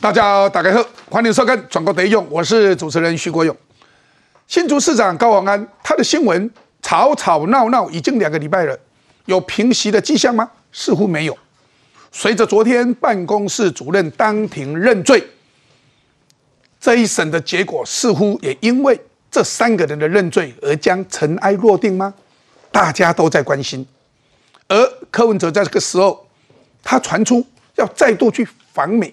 大家好，大家好，欢迎收看《转国得用》，我是主持人徐国勇。新竹市长高鸿安，他的新闻吵吵闹闹已经两个礼拜了，有平息的迹象吗？似乎没有。随着昨天办公室主任当庭认罪，这一审的结果似乎也因为这三个人的认罪而将尘埃落定吗？大家都在关心。而柯文哲在这个时候，他传出要再度去访美，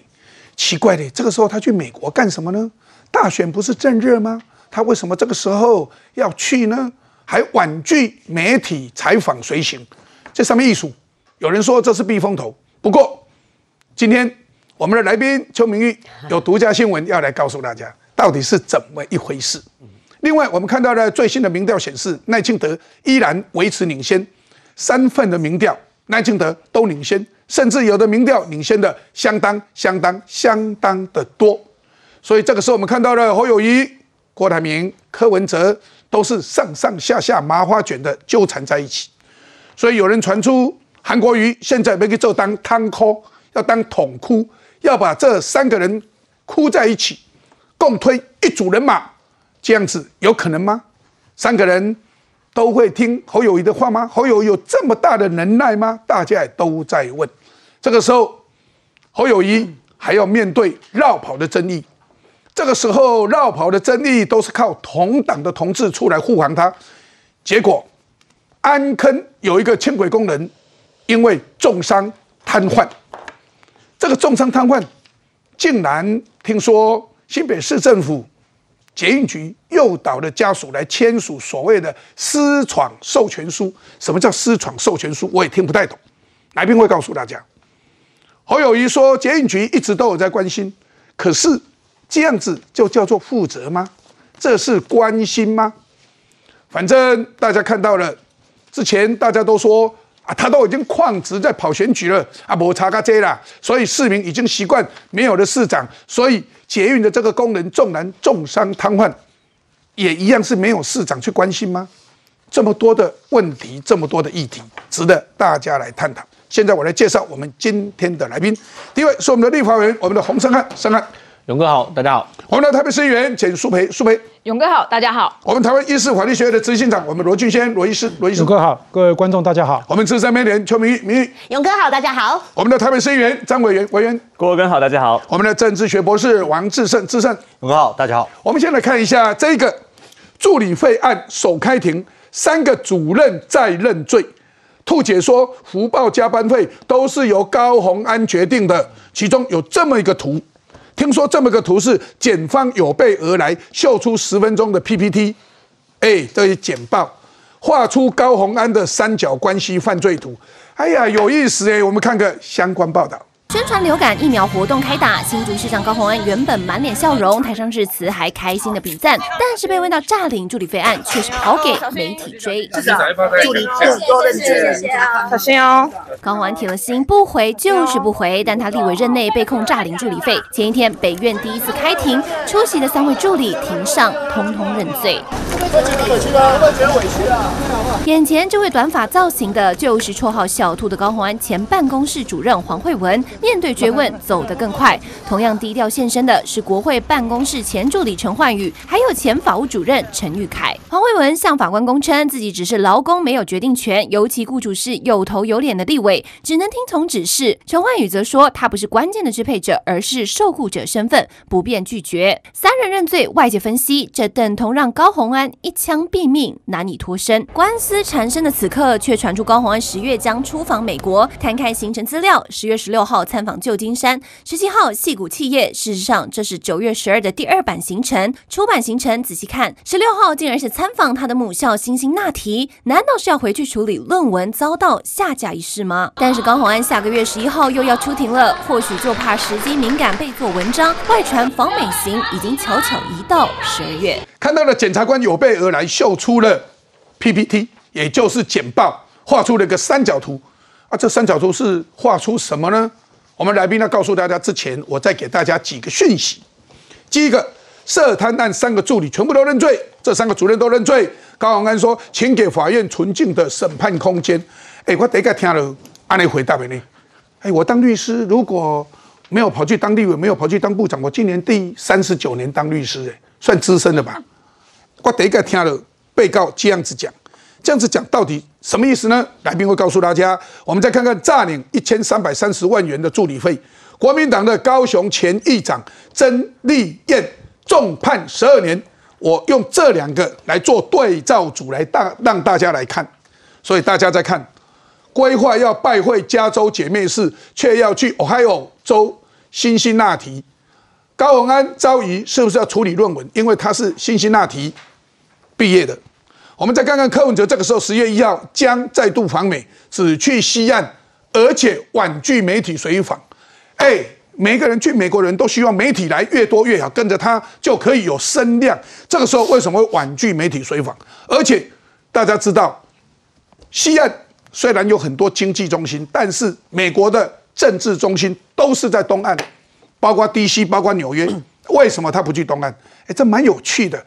奇怪的，这个时候他去美国干什么呢？大选不是正热吗？他为什么这个时候要去呢？还婉拒媒体采访随行，这上面艺术，有人说这是避风头。不过今天我们的来宾邱明玉 有独家新闻要来告诉大家，到底是怎么一回事。另外，我们看到的最新的民调显示，赖清德依然维持领先，三份的民调赖清德都领先，甚至有的民调领先的相当相当相当的多。所以这个时候，我们看到了侯友谊。郭台铭、柯文哲都是上上下下麻花卷的纠缠在一起，所以有人传出韩国瑜现在没给做当汤哭，要当桶哭，要把这三个人哭在一起，共推一组人马，这样子有可能吗？三个人都会听侯友谊的话吗？侯友谊有这么大的能耐吗？大家也都在问。这个时候，侯友谊还要面对绕跑的争议。这个时候绕跑的争议都是靠同党的同志出来护航他，结果安坑有一个轻轨工人因为重伤瘫痪，这个重伤瘫痪竟然听说新北市政府捷运局诱导的家属来签署所谓的私闯授权书。什么叫私闯授权书？我也听不太懂。来宾会告诉大家。侯友谊说捷运局一直都有在关心，可是。这样子就叫做负责吗？这是关心吗？反正大家看到了，之前大家都说啊，他都已经旷职在跑选举了啊，摩查卡这啦，所以市民已经习惯没有了市长，所以捷运的这个工人纵然重伤瘫痪，也一样是没有市长去关心吗？这么多的问题，这么多的议题，值得大家来探讨。现在我来介绍我们今天的来宾，第一位是我们的立法委员，我们的洪胜汉，胜汉。勇哥好，大家好。我们的台北市议员简淑培，淑培。勇哥好，大家好。我们台湾医师法律学院的执行长，我们罗俊先，罗医师，罗医师。勇哥好，各位观众大家好。我们资深媒体人邱明玉，明玉。勇哥好，大家好。我们的台北市议员张委员，委员。郭伟根好，大家好。我们的政治学博士王志胜，志胜。勇哥好，大家好。我们先来看一下这个助理费案首开庭，三个主任在认罪。兔姐说，福报加班费都是由高鸿安决定的，其中有这么一个图。听说这么个图是检方有备而来，秀出十分钟的 PPT，哎，这是简报画出高鸿安的三角关系犯罪图，哎呀，有意思哎，我们看个相关报道。宣传流感疫苗活动开打，新竹市长高鸿安原本满脸笑容，台上致辞还开心的比赞，但是被问到诈领助理费案，却是跑给媒体追。助理更多的谢谢啊，小心哦。高鸿安铁了心不回就是不回，但他立委任内被控诈领助理费，前一天北院第一次开庭，出席的三位助理庭上通通认罪。会觉得委屈吗？会觉得委屈啊？眼前这位短发造型的，就是绰号小兔的高鸿安前办公室主任黄慧文。面对追问，走得更快。同样低调现身的是国会办公室前助理陈焕宇，还有前法务主任陈玉凯。黄慧文向法官供称，自己只是劳工，没有决定权，尤其雇主是有头有脸的立委，只能听从指示。陈焕宇则说，他不是关键的支配者，而是受雇者身份，不便拒绝。三人认罪，外界分析，这等同让高鸿安。一枪毙命，难以脱身。官司缠身的此刻，却传出高鸿安十月将出访美国，摊开行程资料。十月十六号参访旧金山，十七号戏谷企业。事实上，这是九月十二的第二版行程。出版行程仔细看，十六号竟然是参访他的母校新兴纳提。难道是要回去处理论文遭到下架一事吗？但是高鸿安下个月十一号又要出庭了，或许就怕时机敏感被做文章。外传访美行已经悄悄移到十二月。看到了检察官有备而来，秀出了 PPT，也就是简报，画出了一个三角图。啊，这三角图是画出什么呢？我们来宾呢告诉大家之前，我再给大家几个讯息。第一个，涉贪案三个助理全部都认罪，这三个主任都认罪。高宏安说，请给法院纯净的审判空间。哎，我第一个听了，安尼回答你。哎，我当律师，如果没有跑去当立委，没有跑去当部长，我今年第三十九年当律师，哎，算资深的吧。我第一个听了被告这样子讲，这样子讲到底什么意思呢？来宾会告诉大家。我们再看看诈领一千三百三十万元的助理费，国民党的高雄前议长曾丽燕重判十二年。我用这两个来做对照组来大让大家来看，所以大家在看，规划要拜会加州姐妹市，却要去 Ohio 州辛辛那提。高宏安遭疑是不是要处理论文？因为他是辛辛那提毕业的。我们再看看柯文哲，这个时候十月一号将再度访美，只去西岸，而且婉拒媒体随访。哎。每个人去美国人都希望媒体来越多越好，跟着他就可以有声量。这个时候为什么会婉拒媒体随访？而且大家知道，西岸虽然有很多经济中心，但是美国的政治中心都是在东岸，包括 DC，包括纽约。为什么他不去东岸？哎，这蛮有趣的。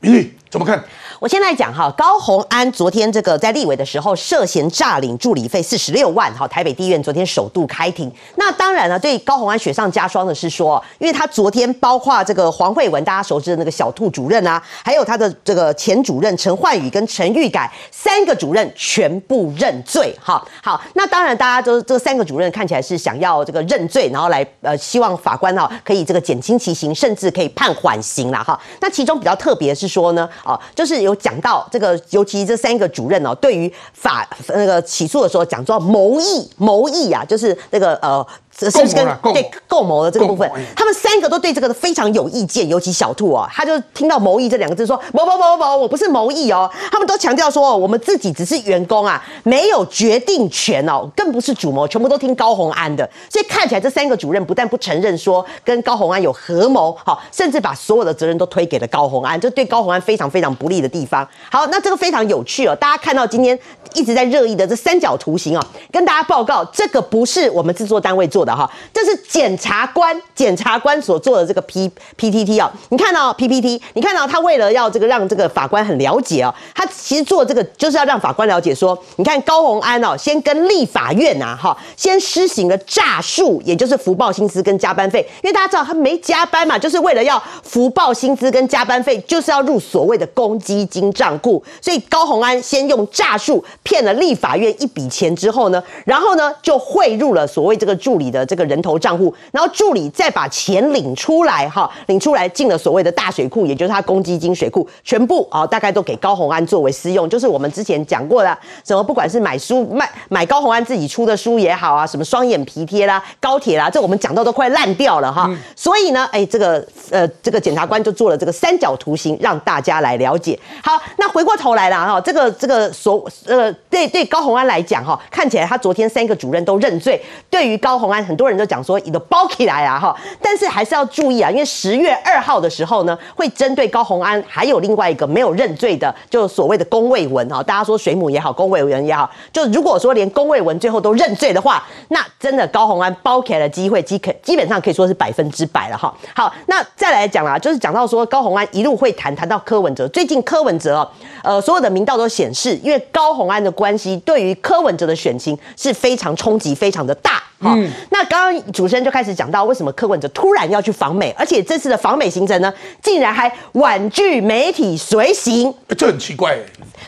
明玉怎么看？我先来讲哈，高鸿安昨天这个在立委的时候涉嫌诈领助理费四十六万，哈，台北地院昨天首度开庭。那当然了，对高鸿安雪上加霜的是说，因为他昨天包括这个黄慧文，大家熟知的那个小兔主任啊，还有他的这个前主任陈焕宇跟陈玉改三个主任全部认罪，哈，好，那当然大家都这三个主任看起来是想要这个认罪，然后来呃希望法官哈可以这个减轻其刑，甚至可以判缓刑了哈。那其中比较特别是说呢，哦，就是有。有讲到这个，尤其这三个主任哦，对于法那个起诉的时候，讲到谋议，谋议啊，就是那个呃。是不是跟对共谋的这个部分，他们三个都对这个非常有意见，尤其小兔啊，他就听到谋议这两个字，说谋谋谋谋，我不是谋议哦。他们都强调说，我们自己只是员工啊，没有决定权哦，更不是主谋，全部都听高鸿安的。所以看起来这三个主任不但不承认说跟高鸿安有合谋，好，甚至把所有的责任都推给了高鸿安，这对高鸿安非常非常不利的地方。好，那这个非常有趣哦，大家看到今天一直在热议的这三角图形哦，跟大家报告，这个不是我们制作单位做的。哈，这是检察官检察官所做的这个 P P T T 啊，你看到 P P T，你看到他为了要这个让这个法官很了解哦，他其实做这个就是要让法官了解说，你看高鸿安哦，先跟立法院呐哈，先施行了诈术，也就是福报薪资跟加班费，因为大家知道他没加班嘛，就是为了要福报薪资跟加班费，就是要入所谓的公积金账户，所以高鸿安先用诈术骗了立法院一笔钱之后呢，然后呢就汇入了所谓这个助理的。这个人头账户，然后助理再把钱领出来，哈，领出来进了所谓的大水库，也就是他公积金水库，全部啊，大概都给高红安作为私用，就是我们之前讲过的，什么不管是买书卖买高红安自己出的书也好啊，什么双眼皮贴啦、高铁啦，这我们讲到都快烂掉了哈。所以呢，哎，这个呃，这个检察官就做了这个三角图形，让大家来了解。好，那回过头来了哈，这个这个所呃，对对高红安来讲哈，看起来他昨天三个主任都认罪，对于高红安。很多人都讲说你的包起来啊哈，但是还是要注意啊，因为十月二号的时候呢，会针对高鸿安还有另外一个没有认罪的，就所谓的龚卫文哈，大家说水母也好，龚卫文也好，就如果说连龚卫文最后都认罪的话，那真的高鸿安包起来的机会基可基本上可以说是百分之百了哈。好，那再来讲啦，就是讲到说高鸿安一路会谈谈到柯文哲，最近柯文哲呃所有的民调都显示，因为高鸿安的关系对于柯文哲的选情是非常冲击非常的大。好，那刚刚主持人就开始讲到，为什么柯文哲突然要去访美，而且这次的访美行程呢，竟然还婉拒媒体随行，这很奇怪，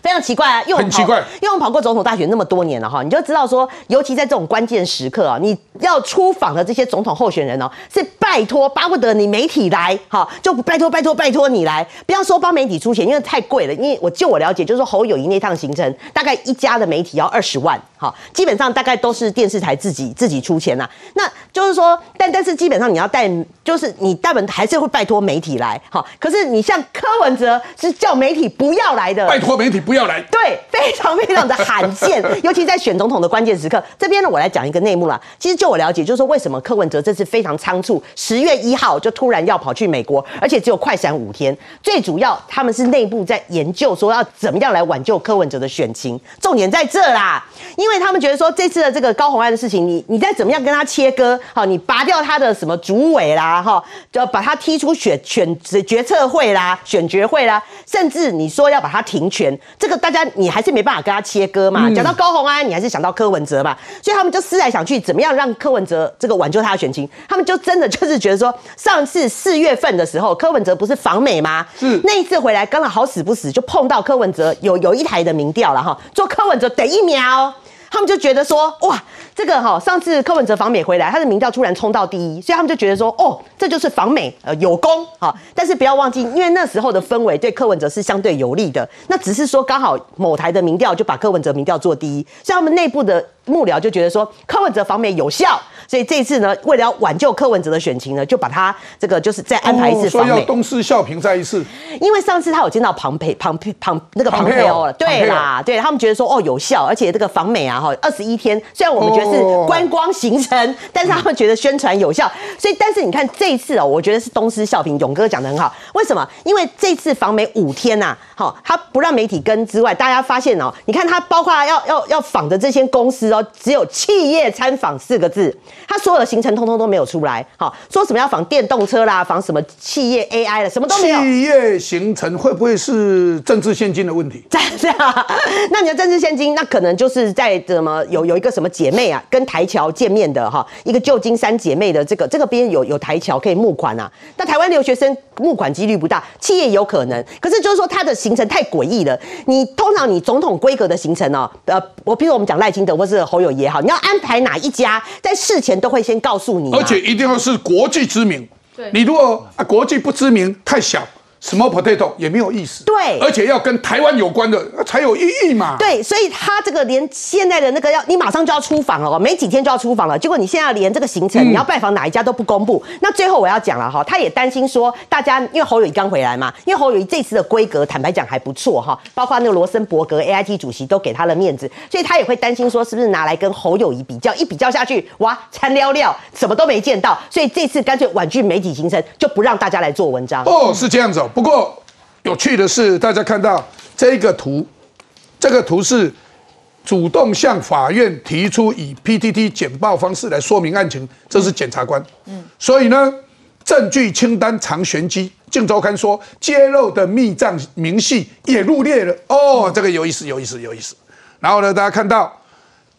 非常奇怪啊！又很奇怪，因为我们跑过总统大选那么多年了哈，你就知道说，尤其在这种关键时刻啊，你要出访的这些总统候选人哦，是拜托巴不得你媒体来，哈，就拜托拜托拜托你来，不要说帮媒体出钱，因为太贵了。因为我就我了解，就是说侯友谊那趟行程，大概一家的媒体要二十万，哈，基本上大概都是电视台自己自己。出钱呐，那就是说，但但是基本上你要带，就是你大本还是会拜托媒体来，好，可是你像柯文哲是叫媒体不要来的，拜托媒体不要来，对，非常非常的罕见，尤其在选总统的关键时刻。这边呢，我来讲一个内幕啦。其实就我了解，就是说为什么柯文哲这次非常仓促，十月一号就突然要跑去美国，而且只有快闪五天。最主要他们是内部在研究说要怎么样来挽救柯文哲的选情，重点在这啦，因为他们觉得说这次的这个高红安的事情，你你在。再怎么样跟他切割，好，你拔掉他的什么主委啦，哈，就把他踢出选选决策会啦、选决会啦，甚至你说要把他停权，这个大家你还是没办法跟他切割嘛。讲到高虹安，你还是想到柯文哲嘛，所以他们就思来想去，怎么样让柯文哲这个挽救他的选情？他们就真的就是觉得说，上次四月份的时候，柯文哲不是访美吗？是那一次回来，刚好好死不死就碰到柯文哲有有一台的民调了哈，做柯文哲等一秒。他们就觉得说，哇，这个哈，上次柯文哲访美回来，他的民调突然冲到第一，所以他们就觉得说，哦，这就是访美呃有功哈。但是不要忘记，因为那时候的氛围对柯文哲是相对有利的，那只是说刚好某台的民调就把柯文哲民调做第一，所以他们内部的幕僚就觉得说柯文哲访美有效，所以这一次呢，为了要挽救柯文哲的选情呢，就把他这个就是再安排一次访美。要东施效颦再一次，因为上次他有见到庞培庞培庞那个庞培欧了，对啦，对他们觉得说哦有效，而且这个访美啊哈二十一天，虽然我们觉得是哦。观光行程，但是他们觉得宣传有效，所以但是你看这一次哦，我觉得是东施效颦，勇哥讲的很好，为什么？因为这次访美五天呐、好，他不让媒体跟之外，大家发现哦，你看他包括要要要访的这些公司哦，只有企业参访四个字，他所有的行程通通都没有出来，好，说什么要仿电动车啦，仿什么企业 AI 了，什么都没有。企业行程会不会是政治现金的问题？这样，那你的政治现金，那可能就是在怎么有有一个什么姐妹啊，跟台侨见面的哈，一个旧金山姐妹的这个这个边有有台侨可以募款啊，那台湾留学生募款几率不大，企业有可能，可是就是说它的行程太诡异了。你通常你总统规格的行程哦，呃，我比如我们讲赖清德或是侯友也好，你要安排哪一家，在事前都会先告诉你嘛，而且一定要是国际知名。对你如果啊国际不知名太小，small potato 也没有意思。对而且要跟台湾有关的呃才有意义嘛。，对，所以他这个连现在的那个要你马上就要出访了哦，没几天就要出访了。结果你现在连这个行程，你要拜访哪一家都不公布。那最后我要讲了哈，他也担心说，大家因为侯友谊刚回来嘛，因为侯友谊这次的规格坦白讲还不错哈，包括那个罗森伯格 AIT 主席都给他了面子，所以他也会担心说，是不是拿来跟侯友谊比较，一比较下去，哇，残撩撩，什么都没见到，所以这次干脆婉拒媒体行程，就不让大家来做文章。哦，是这样子哦。不过有趣的是，大家看到这个图，这个图是主动向法院提出以 PTT 简报方式来说明案情，这是检察官。嗯，所以呢，证据清单藏玄机。《镜周刊》说揭露的密账明细也入列了。哦，这个有意思，有意思，有意思。然后呢，大家看到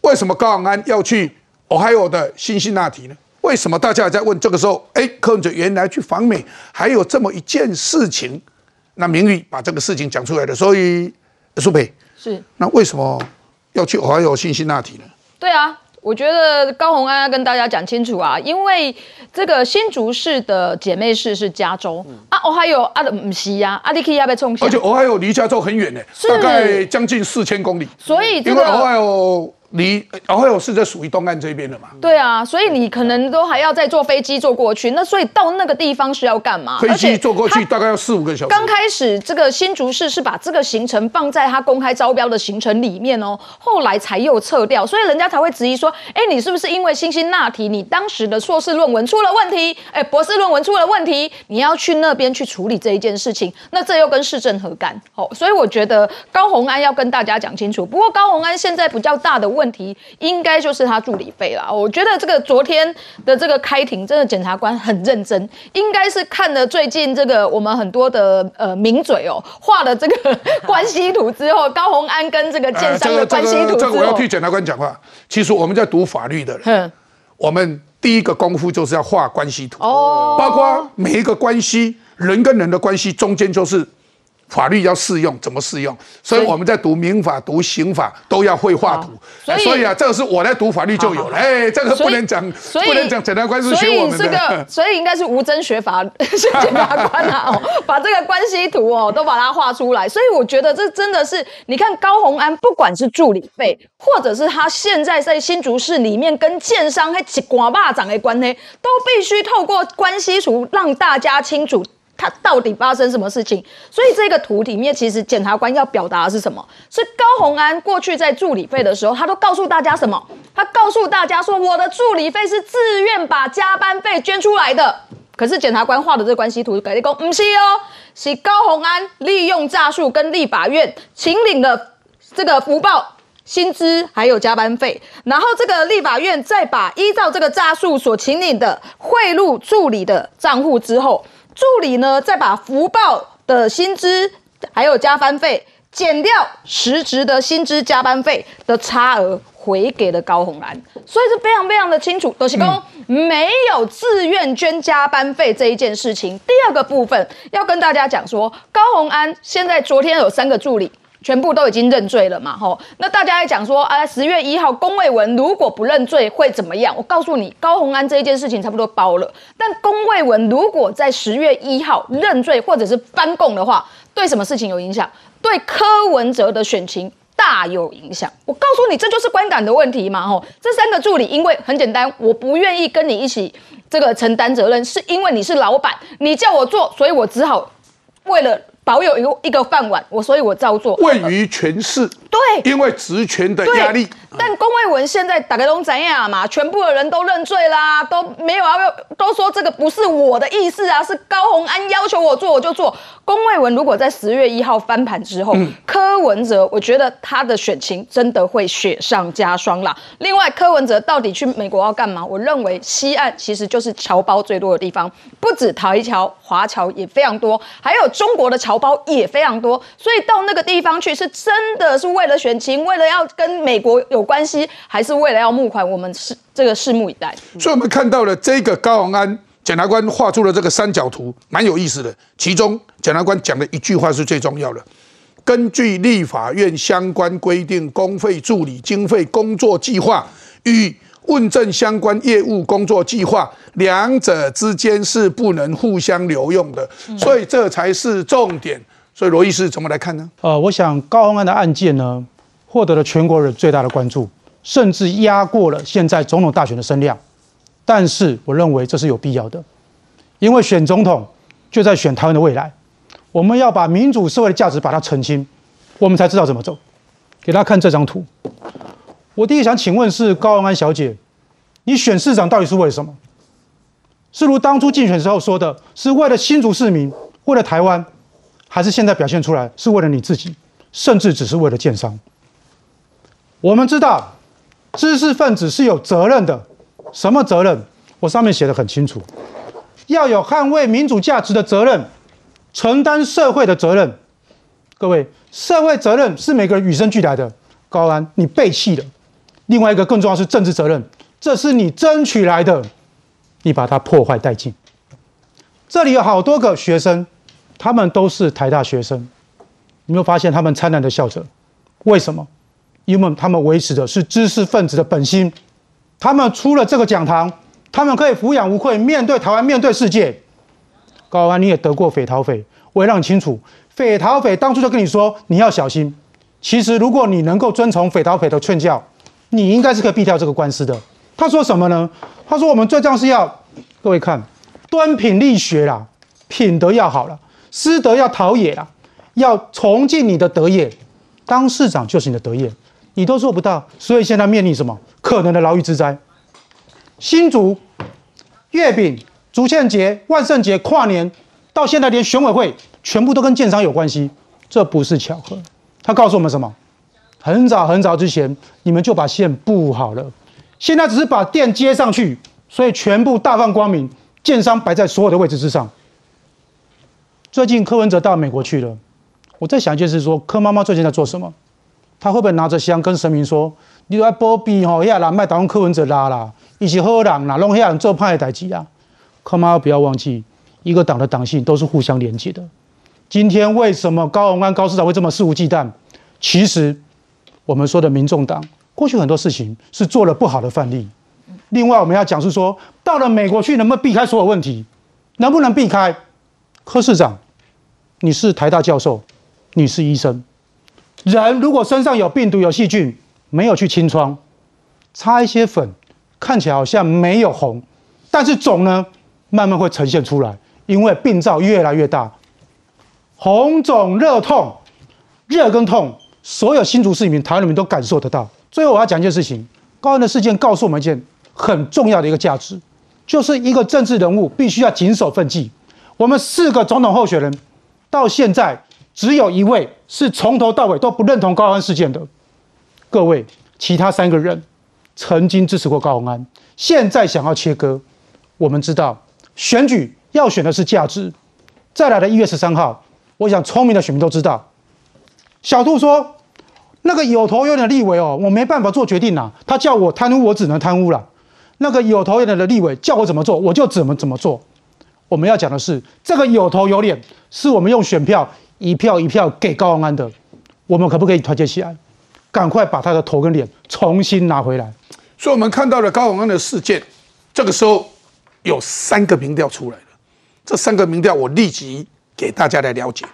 为什么高昂安要去 Ohio 的辛辛那提呢？为什么大家也在问？这个时候，哎，柯文哲原来去访美，还有这么一件事情，那明玉把这个事情讲出来了。所以，苏培，是那为什么要去 Ohio 辛辛那提呢？对啊，我觉得高红安要跟大家讲清楚啊，因为这个新竹市的姐妹市是加州、啊，我还有啊的唔西呀，啊你可以要被冲下而且 Ohio 离加州很远呢，大概将近四千公里。所以这个 Ohio 离 Ohio 是在属于东岸这边的嘛，对啊，所以你可能都还要再坐飞机坐过去，那所以到那个地方是要干嘛？飞机坐过去大概要四五个小时。刚开始这个新竹市是把这个行程放在他公开招标的行程里面哦，后来才又撤掉，所以人家才会质疑说，哎，你是不是因为辛辛那提你当时的硕士论文出了问题，哎，博士论文出了问题，你要去那边去处理这一件事情，那这又跟市政何干？哦，所以我觉得高虹安要跟大家讲清楚。不过高虹安现在比较大的问题，应该就是他助理费啦。我觉得这个昨天的这个开庭，真的检察官很认真，应该是看了最近这个我们很多的呃名嘴哦画了这个 关系图之后，高宏安跟这个建商的关系图之后这个我要替，检察官讲话。其实我们在读法律的人，嗯，我们第一个功夫就是要画关系图，哦包括每一个关系，人跟人的关系中间就是法律要适用，怎么适用？所以我们在读民法、读刑法都要会画图。所以所以啊，这个是我在读法律就有了。哎，这个不能讲，所以不能讲检察官是所以学我们这个。，所以应该是吴征学法 学检察官啊，哦，把这个关系图哦都把它画出来。所以我觉得这真的是，你看高虹安，不管是助理费，或者是他现在在新竹市里面跟建商还起瓜霸掌的关系，都必须透过关系图让大家清楚。他到底发生什么事情？所以这个图里面，其实检察官要表达的是什么？是高虹安过去在助理费的时候，他都告诉大家什么？他告诉大家说，我的助理费是自愿把加班费捐出来的。可是检察官画的这个关系图，改立功不是哦，是高虹安利用诈术跟立法院请领了这个福报。薪资还有加班费，然后这个立法院再把依照这个诈术所请领的贿赂助理的账户之后，助理呢再把福报的薪资还有加班费减掉实职的薪资加班费的差额。回给了高红兰，所以是非常非常的清楚，都是公没有自愿捐加班费这一件事情。第二个部分要跟大家讲说，高红安现在昨天有三个助理全部都已经认罪了嘛，吼，那大家还讲说，啊，十月一号龚卫文如果不认罪会怎么样？我告诉你，高红安这一件事情差不多包了，但龚卫文如果在十月一号认罪或者是翻供的话，对什么事情有影响？对柯文哲的选情。大有影响，我告诉你，这就是观感的问题嘛！吼，这三个助理，因为很简单，我不愿意跟你一起这个承担责任，是因为你是老板，你叫我做，所以我只好为了。保有一个一个饭碗，我所以我照做。位于权势，对，因为职权的压力。但龚卫文现在打开龙怎样嘛？全部的人都认罪啦，都没有要都说这个不是我的意思啊，是高鸿安要求我做我就做。龚卫文如果在十月一号翻盘之后，柯文哲，我觉得他的选情真的会雪上加霜啦。另外，柯文哲到底去美国要干嘛？我认为西岸其实就是侨胞最多的地方，不止台侨、华侨也非常多，还有中国的侨。胞也非常多，所以到那个地方去是真的是为了选情，为了要跟美国有关系，还是为了要募款？我们是这个拭目以待。所以，我们看到了这个高宏安检察官画出了这个三角图，蛮有意思的。其中，检察官讲的一句话是最重要的：根据立法院相关规定，公费助理经费工作计划与问政相关业务工作计划，两者之间是不能互相留用的，所以这才是重点。所以罗医师怎么来看呢？呃，我想高鸿安的案件呢，获得了全国人最大的关注，甚至压过了现在总统大选的声量。但是我认为这是有必要的，因为选总统就在选台湾的未来，我们要把民主社会的价值把它澄清，我们才知道怎么走。给大家看这张图。我第一想请问是高安安小姐，你选市长到底是为了什么？是如当初竞选时候说的，是为了新竹市民，为了台湾，还是现在表现出来是为了你自己，甚至只是为了建商？我们知道，知识分子是有责任的，什么责任？我上面写的很清楚，要有捍卫民主价值的责任，承担社会的责任。各位，社会责任是每个人与生俱来的。高安，你背弃了。另外一个更重要是政治责任，这是你争取来的，你把它破坏殆尽。这里有好多个学生，他们都是台大学生，你没有发现他们灿烂的笑着？为什么？因为他们维持的是知识分子的本心。他们出了这个讲堂，他们可以抚养无愧，面对台湾，面对世界。高安，你也得过匪逃匪，我也让你清楚，匪逃匪当初就跟你说你要小心。其实如果你能够遵从匪逃匪的劝教。你应该是可以避掉这个官司的。他说什么呢？他说我们最重要是要各位看端品力学啦，品德要好了，师德要陶冶啦，要崇敬你的德业。当市长就是你的德业，你都做不到，所以现在面临什么可能的牢狱之灾？新竹月饼、竹堑节、万圣节、跨年，到现在连选委会全部都跟建商有关系，这不是巧合。他告诉我们什么？很早很早之前，你们就把线布好了，现在只是把电接上去，所以全部大放光明，建商摆在所有的位置之上。最近柯文哲到美国去了，我在想一件事：说柯妈妈最近在做什么？他会不会拿着香跟神明说：“你来波比吼，亚人卖打用柯文哲拉啦，一起好人啦，弄亚人做派的代志啊。”柯妈妈不要忘记，一个党的党性都是互相连接的。今天为什么高鸿安高市长会这么肆无忌惮？其实。我们说的民众党过去很多事情是做了不好的范例。另外，我们要讲是说，到了美国去能不能避开所有问题？能不能避开？柯市长，你是台大教授，你是医生，人如果身上有病毒、有细菌，没有去清创，擦一些粉，看起来好像没有红，但是肿呢，慢慢会呈现出来，因为病灶越来越大，红肿、热痛、热跟痛。所有新竹市民、台湾人民都感受得到。最后，我要讲一件事情：高安的事件告诉我们一件很重要的一个价值，就是一个政治人物必须要谨守分际。我们四个总统候选人到现在只有一位是从头到尾都不认同高安事件的。各位，其他三个人曾经支持过高安，现在想要切割。我们知道选举要选的是价值。再来的一月十三号，我想聪明的选民都知道，小兔说那个有头有脸的立委哦，我没办法做决定呐。他叫我贪污，我只能贪污了。那个有头有脸的立委叫我怎么做，我就怎么怎么做。我们要讲的是，这个有头有脸，是我们用选票一票一票给高虹安的。我们可不可以团结起来，赶快把他的头跟脸重新拿回来？所以，我们看到了高宏安的事件，这个时候有三个民调出来了。这三个民调，我立即给大家来了解。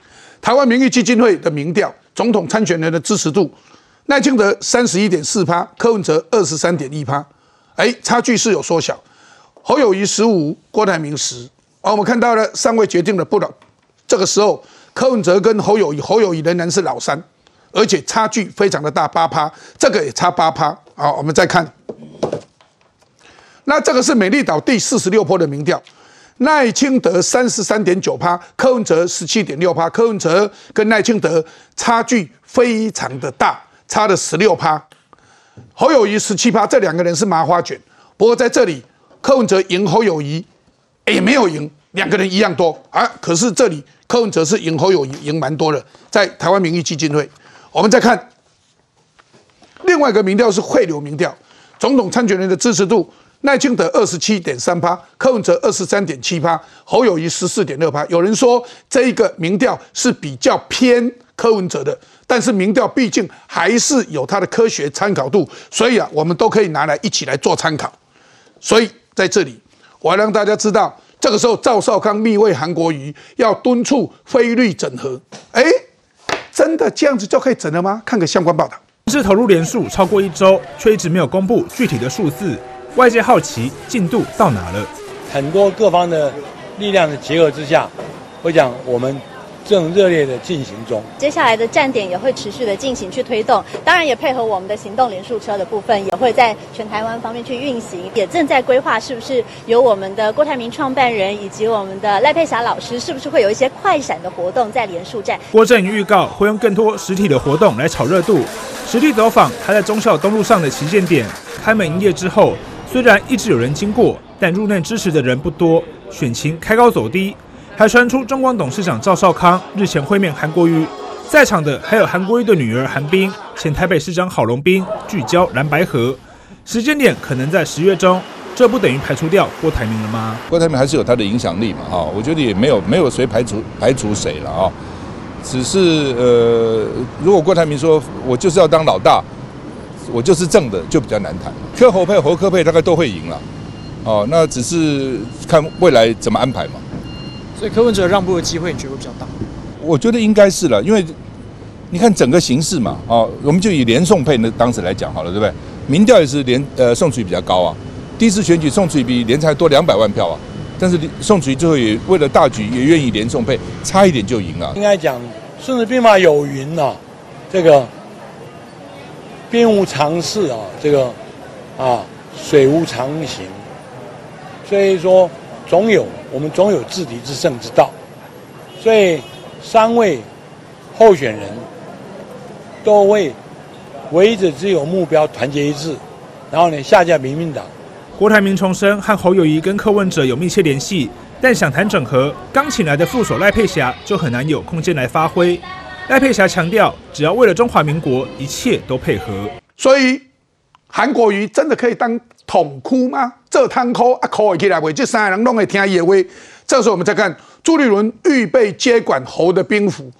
台湾民意基金会的民调，总统参选人的支持度，赖清德三十一点四趴，柯文哲二十三点一趴，哎，差距是有缩小。侯友谊十五，郭台铭十。而我们看到了三位决定的不了。这个时候，柯文哲跟侯友谊，侯友谊仍然是老三，而且差距非常的大，八趴，这个也差八趴。好，我们再看，那这个是美丽岛第四十六波的民调。赖清德三十三点九趴，柯文哲十七点六趴，柯文哲跟赖清德差距非常的大，差了十六趴。侯友谊十七趴，这两个人是麻花卷。不过在这里，柯文哲赢侯友谊，也没有赢，两个人一样多啊。可是这里柯文哲是赢侯友谊，赢蛮多的。在台湾民意基金会，我们再看另外一个民调是汇流民调，总统参选人的支持度。赖清德二十七点三趴，柯文哲二十三点七趴，侯友谊十四点六趴。有人说这一个民调是比较偏柯文哲的，但是民调毕竟还是有它的科学参考度，所以啊，我们都可以拿来一起来做参考。所以在这里，我要让大家知道，这个时候赵少康密会韩国瑜要敦促菲律整合，哎，真的这样子就可以整了吗？看个相关报道。是投入连数超过一周，却一直没有公布具体的数字。外界好奇进度到哪了？很多各方的力量的结合之下，我讲我们正热烈的进行中。接下来的站点也会持续的进行去推动，当然也配合我们的行动连数车的部分，也会在全台湾方面去运行，也正在规划是不是由我们的郭台铭创办人以及我们的赖佩霞老师，是不是会有一些快闪的活动在连数站？郭正宇预告会用更多实体的活动来炒热度，实地走访他在忠孝东路上的旗舰店开门营业之后。虽然一直有人经过，但入内支持的人不多，选情开高走低。还传出中广董事长赵少康日前会面韩国瑜，在场的还有韩国瑜的女儿韩冰、前台北市长郝龙斌，聚焦蓝白河，时间点可能在十月中，这不等于排除掉郭台铭了吗？郭台铭还是有他的影响力嘛，哈，我觉得也没有没有谁排除排除谁了啊，只是呃，如果郭台铭说我就是要当老大。我就是正的，就比较难谈。柯侯配、侯科配大概都会赢了，哦，那只是看未来怎么安排嘛。所以柯文哲让步的机会，你觉得会比较大？我觉得应该是了，因为你看整个形势嘛，哦，我们就以连宋配那当时来讲好了，对不对？民调也是连呃宋楚瑜比较高啊，第一次选举宋楚瑜比连才多两百万票啊，但是宋楚瑜最后也为了大局也愿意连宋配，差一点就赢了。应该讲《孙子兵法》有云呐，这个。兵无常势啊，这个啊，水无常形，所以说总有我们总有自敌之胜之道。所以三位候选人都为唯一的只有目标团结一致，然后呢下架民民党。郭台铭重申和侯友谊跟柯文哲有密切联系，但想谈整合，刚请来的副手赖佩霞就很难有空间来发挥。赖佩霞强调，只要为了中华民国，一切都配合。所以，韩国瑜真的可以当统哭吗？这汤哭啊，哭起来，为这三个人拢会听野话。这时候我们再看朱立伦预备接管侯的兵符，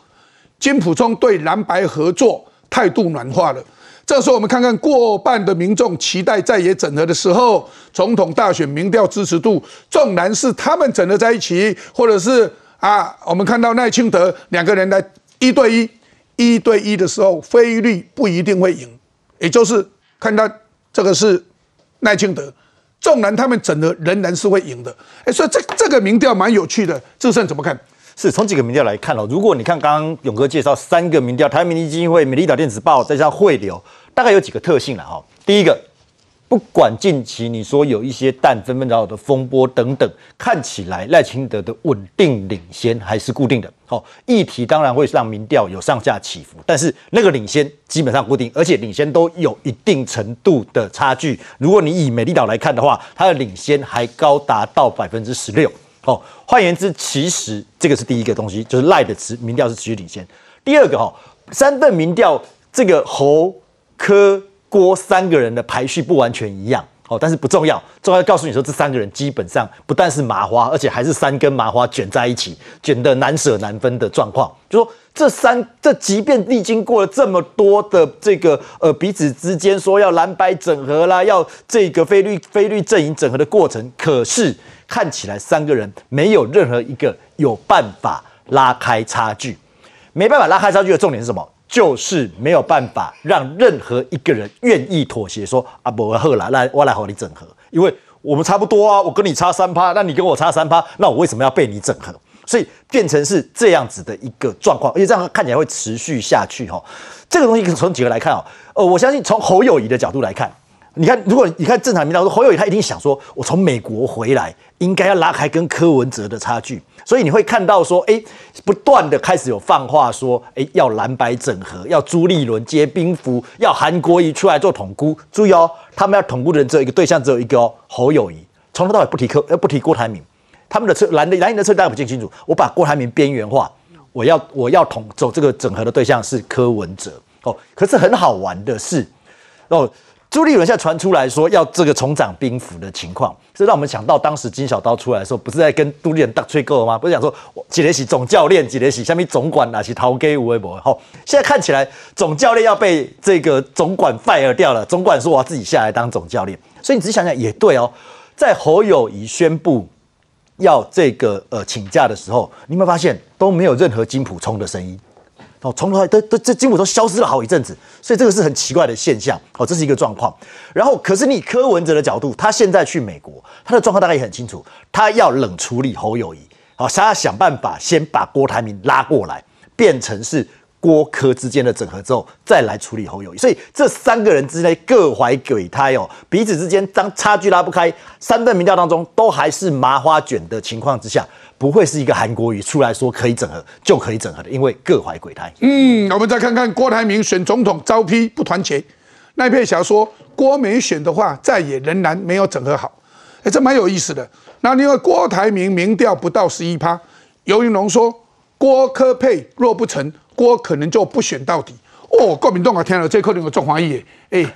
金普忠对蓝白合作态度软化了。这时候我们看看过半的民众期待在野整合的时候，总统大选民调支持度，纵然是他们整合在一起，或者是啊，我们看到赖清德两个人来。一对一，一对一的时候，菲律不一定会赢，也就是看到这个是赖清德，纵然他们整的仍然是会赢的。哎，所以这这个民调蛮有趣的，志胜怎么看？是从几个民调来看哦。如果你看刚刚勇哥介绍三个民调，台湾民意基金会、美丽岛电子报再加上汇流，大概有几个特性了哈。第一个，不管近期你说有一些弹纷纷扰扰的风波等等，看起来赖清德的稳定领先还是固定的。好，议题当然会让民调有上下起伏，但是那个领先基本上固定，而且领先都有一定程度的差距。如果你以美丽岛来看的话，它的领先还高达到百分之十六。哦，换言之，其实这个是第一个东西，就是赖的持民调是持续领先。第二个哈，三份民调这个侯科郭三个人的排序不完全一样。哦，但是不重要，重要告诉你说，这三个人基本上不但是麻花，而且还是三根麻花卷在一起，卷得难舍难分的状况。就说这三，这即便历经过了这么多的这个呃彼此之间说要蓝白整合啦，要这个菲律菲律阵营整合的过程，可是看起来三个人没有任何一个有办法拉开差距，没办法拉开差距的重点是什么？就是没有办法让任何一个人愿意妥协，说啊不，我后来来我来和你整合，因为我们差不多啊，我跟你差三趴，那你跟我差三趴，那我为什么要被你整合？所以变成是这样子的一个状况，而且这样看起来会持续下去哈。这个东西从几个来看哦，呃，我相信从侯友谊的角度来看。你看，如果你看正常民调，说侯友宜他一定想说，我从美国回来，应该要拉开跟柯文哲的差距，所以你会看到说，哎，不断的开始有放话说，哎，要蓝白整合，要朱立伦接兵符，要韩国瑜出来做统孤。注意哦，他们要统孤的人只有一个对象，只有一个哦，侯友谊，从头到尾不提柯，呃，不提郭台铭，他们的策蓝的蓝营的策略大家不清楚，我把郭台铭边缘化，我要我要统走这个整合的对象是柯文哲。哦，可是很好玩的是哦。朱立伦现在传出来说要这个重掌兵符的情况，这让我们想到当时金小刀出来的时候，不是在跟朱立伦大吹够吗？不是讲说几连喜总教练，几连喜下面总管哪些逃给吴微博？好，现在看起来总教练要被这个总管 fire 掉了，总管说我要自己下来当总教练。所以你仔细想想也对哦，在侯友谊宣布要这个呃请假的时候，你有没有发现都没有任何金普充的声音？哦，从头都都这基本都消失了好一阵子，所以这个是很奇怪的现象。哦，这是一个状况。然后，可是你柯文哲的角度，他现在去美国，他的状况大概也很清楚，他要冷处理侯友谊，好，他要想办法先把郭台铭拉过来，变成是郭柯之间的整合之后，再来处理侯友谊。所以这三个人之内各怀鬼胎哦，彼此之间当差距拉不开，三份民调当中都还是麻花卷的情况之下。不会是一个韩国语出来说可以整合就可以整合的，因为各怀鬼胎。嗯，我们再看看郭台铭选总统招批不团结，赖佩霞说郭没选的话，再也仍然没有整合好。哎，这蛮有意思的。那另外郭台铭民调不到十一趴，尤云龙说郭科配若不成，郭可能就不选到底。哦，郭民党啊，听了这可能有中欢喜的。哎，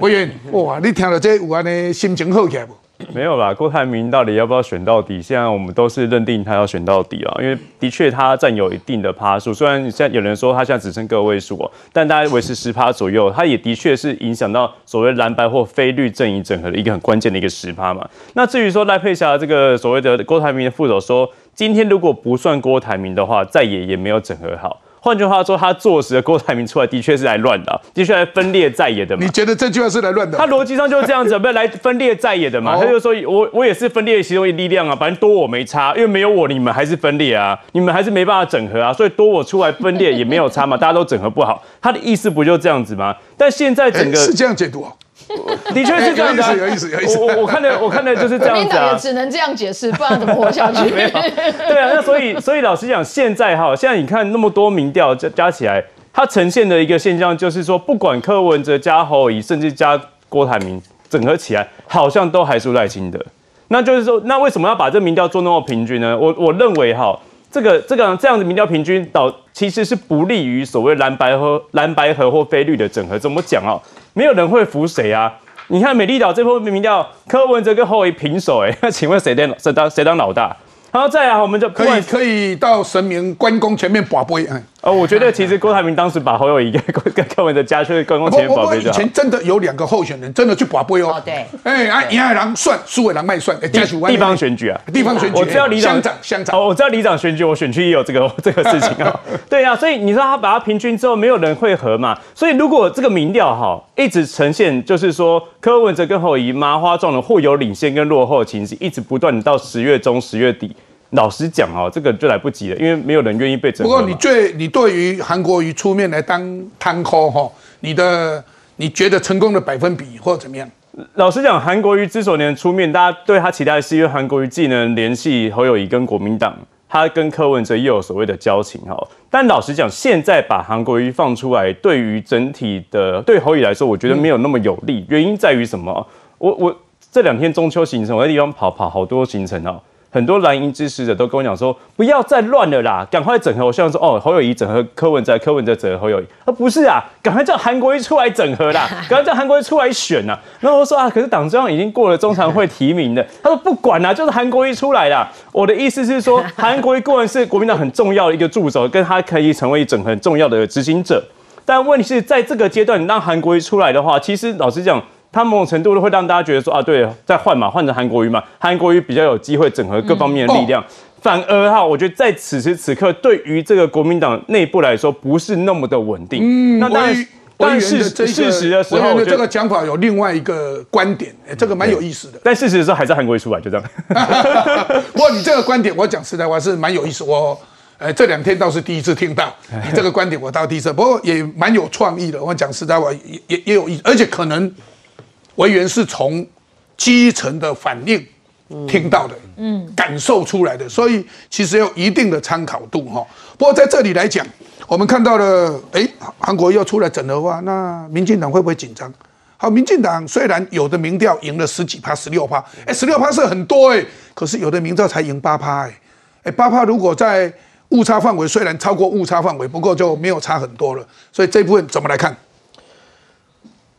委员，哇，你听了这有安尼心情好起来不？没有啦，郭台铭到底要不要选到底？现在我们都是认定他要选到底啊，因为的确他占有一定的趴数。虽然现在有人说他现在只剩个位数哦，但大概维持十趴左右，他也的确是影响到所谓蓝白或非绿阵营整合的一个很关键的一个十趴嘛。那至于说赖佩霞这个所谓的郭台铭的副手说，今天如果不算郭台铭的话，再也也没有整合好。换句话说，他坐实的郭台铭出来的确是来乱的，的确来分裂在野的嘛。你觉得这句话是来乱的？他逻辑上就是这样子，不是来分裂在野的嘛？他就说我我也是分裂其中一力量啊，反正多我没差，因为没有我，你们还是分裂啊，你们还是没办法整合啊，所以多我出来分裂也没有差嘛，大家都整合不好。他的意思不就这样子吗？但现在整个是这样解读。的确是这样子，有意思，有意思。我我看的，我看的就是这样子啊。也只能这样解释，不然怎么活下去？对啊，那所以，所以老实讲，现在哈，现在你看那么多民调加加起来，它呈现的一个现象就是说，不管柯文哲加侯友甚至加郭台铭，整合起来好像都还是赖清德。那就是说，那为什么要把这民调做那么平均呢？我我认为哈，这个这个这样的民调平均导其实是不利于所谓蓝白和蓝白和或非绿的整合。怎么讲啊？没有人会服谁啊？你看美丽岛这波民调，柯文哲跟侯友平手，哎，那 请问谁当谁当谁当老大？然后再来，我们就可以可以到神明关公前面把杯，哎。哦，我觉得其实郭台铭当时把侯友谊跟 跟柯文哲加去关公前面保杯以前真的有两个候选人真的去把杯哦。对。哎，啊，赢的人算，输的人卖算。地地方选举啊，地方选举。我知道里长，乡长，乡长。哦，我知道里长选举，我选区也有这个 这个事情啊。对啊，所以你说他把它平均之后，没有人会合嘛？所以如果这个民调哈一直呈现，就是说柯文哲跟侯友谊麻花状的互有领先跟落后的情形，一直不断到十月中、十月底。老实讲哦，这个就来不及了，因为没有人愿意被整。不过你最你对于韩国瑜出面来当摊扣哈，你的你觉得成功的百分比或者怎么样？老实讲，韩国瑜之所以能出面，大家对他期待是因为韩国瑜既能联系侯友谊跟国民党，他跟柯文哲又有所谓的交情哈。但老实讲，现在把韩国瑜放出来，对于整体的对侯友谊来说，我觉得没有那么有利。原因在于什么？我我这两天中秋行程，我在地方跑跑好多行程哦。很多蓝营支持者都跟我讲说，不要再乱了啦，赶快整合。我希望说，哦，侯友谊整合柯文哲，柯文哲整合侯友谊。啊，不是啊，赶快叫韩国瑜出来整合啦，赶快叫韩国瑜出来选呐。然后我说啊，可是党中央已经过了中常会提名的。他说不管啦，就是韩国瑜出来啦。我的意思是说，韩国瑜固然是国民党很重要的一个助手，跟他可以成为整合重要的执行者。但问题是在这个阶段，你让韩国瑜出来的话，其实老实讲。他某种程度都会让大家觉得说啊，对，再换嘛，换成韩国瑜嘛，韩国瑜比较有机会整合各方面的力量。反而哈，我觉得在此时此刻，对于这个国民党内部来说，不是那么的稳定。嗯，那当然，但是事实的时候，这个讲法有另外一个观点，这个蛮有意思的。但事实的时候，还是韩国瑜出来，就这样。不过你这个观点，我讲实在话是蛮有意思。我呃这两天倒是第一次听到你这个观点，我倒第一次。不过也蛮有创意的。我讲实在话，也也也有意思，而且可能。委员是从基层的反应听到的，嗯，感受出来的，所以其实有一定的参考度哈。不过在这里来讲，我们看到了，哎，韩国又出来整的话，那民进党会不会紧张？好，民进党虽然有的民调赢了十几趴、十六趴，哎，十六趴是很多哎，可是有的民调才赢八趴哎，哎，八趴如果在误差范围，虽然超过误差范围，不过就没有差很多了。所以这部分怎么来看？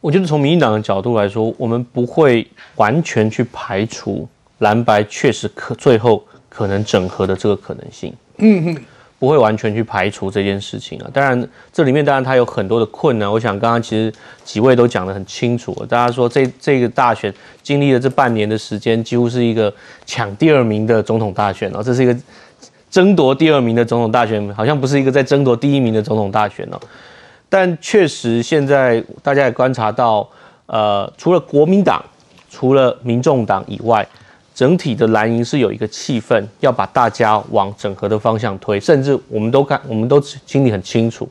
我觉得从民进党的角度来说，我们不会完全去排除蓝白确实可最后可能整合的这个可能性。嗯哼，不会完全去排除这件事情啊。当然，这里面当然它有很多的困难。我想刚刚其实几位都讲得很清楚。大家说这这个大选经历了这半年的时间，几乎是一个抢第二名的总统大选哦。这是一个争夺第二名的总统大选，好像不是一个在争夺第一名的总统大选哦。但确实，现在大家也观察到，呃，除了国民党、除了民众党以外，整体的蓝营是有一个气氛，要把大家往整合的方向推。甚至我们都看，我们都心里很清楚，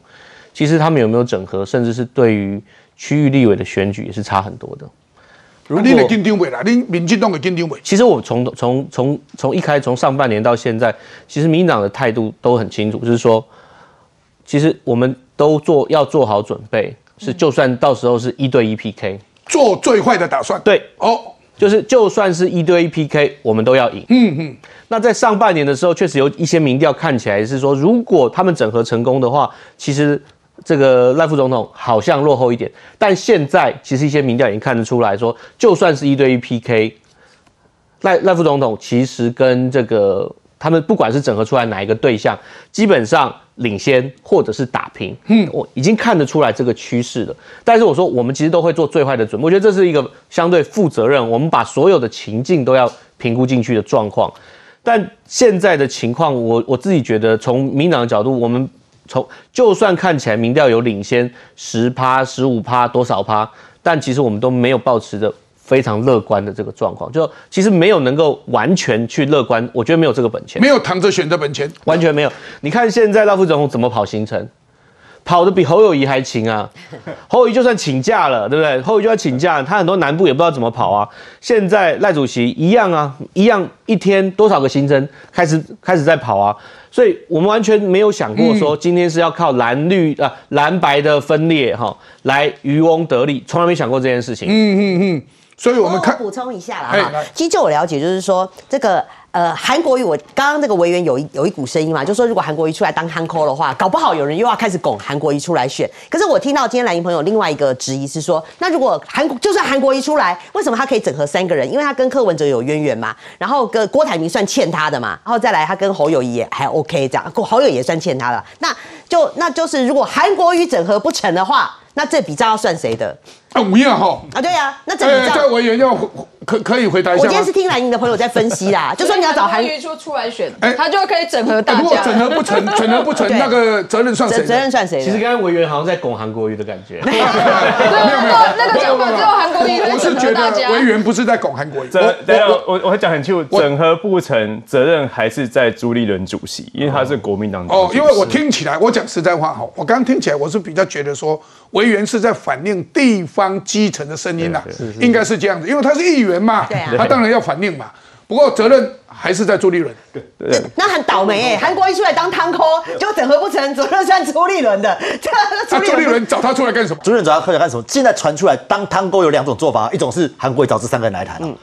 其实他们有没有整合，甚至是对于区域立委的选举也是差很多的。如果你的金定委啦，你民进党的金定委，其实我从从从从一开从上半年到现在，其实民进党的态度都很清楚，就是说，其实我们。都做要做好准备，是就算到时候是一对一 PK，做最坏的打算。对，哦，就是就算是一对一 PK，我们都要赢。嗯嗯。那在上半年的时候，确实有一些民调看起来是说，如果他们整合成功的话，其实这个赖副总统好像落后一点。但现在其实一些民调已经看得出来说，就算是一对一 PK，赖赖副总统其实跟这个他们不管是整合出来哪一个对象，基本上。领先或者是打平，嗯，我已经看得出来这个趋势了。但是我说，我们其实都会做最坏的准备。我觉得这是一个相对负责任，我们把所有的情境都要评估进去的状况。但现在的情况，我我自己觉得，从民党的角度，我们从就算看起来民调有领先十趴、十五趴多少趴，但其实我们都没有保持着。非常乐观的这个状况，就其实没有能够完全去乐观，我觉得没有这个本钱，没有躺着选的本钱，完全没有。你看现在赖副总统怎么跑行程，跑的比侯友谊还勤啊！侯友谊就算请假了，对不对？侯友谊就算请假，他很多南部也不知道怎么跑啊。现在赖主席一样啊，一样一天多少个行程开始开始在跑啊。所以我们完全没有想过说今天是要靠蓝绿啊蓝白的分裂哈来渔翁得利，从来没想过这件事情。嗯嗯嗯。所以我们看补充一下啦哈，其实就我了解，就是说这个呃韩国瑜，我刚刚这个委员有一有一股声音嘛，就说如果韩国瑜出来当韩科的话，搞不好有人又要开始拱韩国瑜出来选。可是我听到今天蓝营朋友另外一个质疑是说，那如果韩就算韩国瑜出来，为什么他可以整合三个人？因为他跟柯文哲有渊源嘛，然后跟郭台铭算欠他的嘛，然后再来他跟侯友谊也还 OK 这样，侯友也算欠他的，那就那就是如果韩国瑜整合不成的话。那这笔账要算谁的？啊，吴彦哈啊，对呀，那这个在委员要可可以回答一下。我今天是听蓝营的朋友在分析啦，就说你要找韩瑜出出来选，他就可以整合大家。如果整合不成，整合不成，那个责任算谁？责任算谁？其实刚刚委员好像在拱韩国瑜的感觉。没 有没有，那个讲法只有韩国瑜我是觉得委员不是在拱韩国瑜。我我我讲很清楚，整合不成，责任还是在朱立伦主席，因为他是国民党。哦，因为我听起来，我讲实在话哈，我刚刚听起来，我是比较觉得说。委员是在反映地方。方基层的声音呐、应该是这样子，因为他是议员嘛，对啊他当然要反应嘛。不过责任还是在朱立伦。对对那很倒霉哎、韩国一出来当汤抠，就整合不成，责任算朱立伦的。这 那朱立伦找他出来干什么？朱立伦找他出来干什么？现在传出来当汤沟有两种做法，一种是韩国瑜找这三个人来谈、哦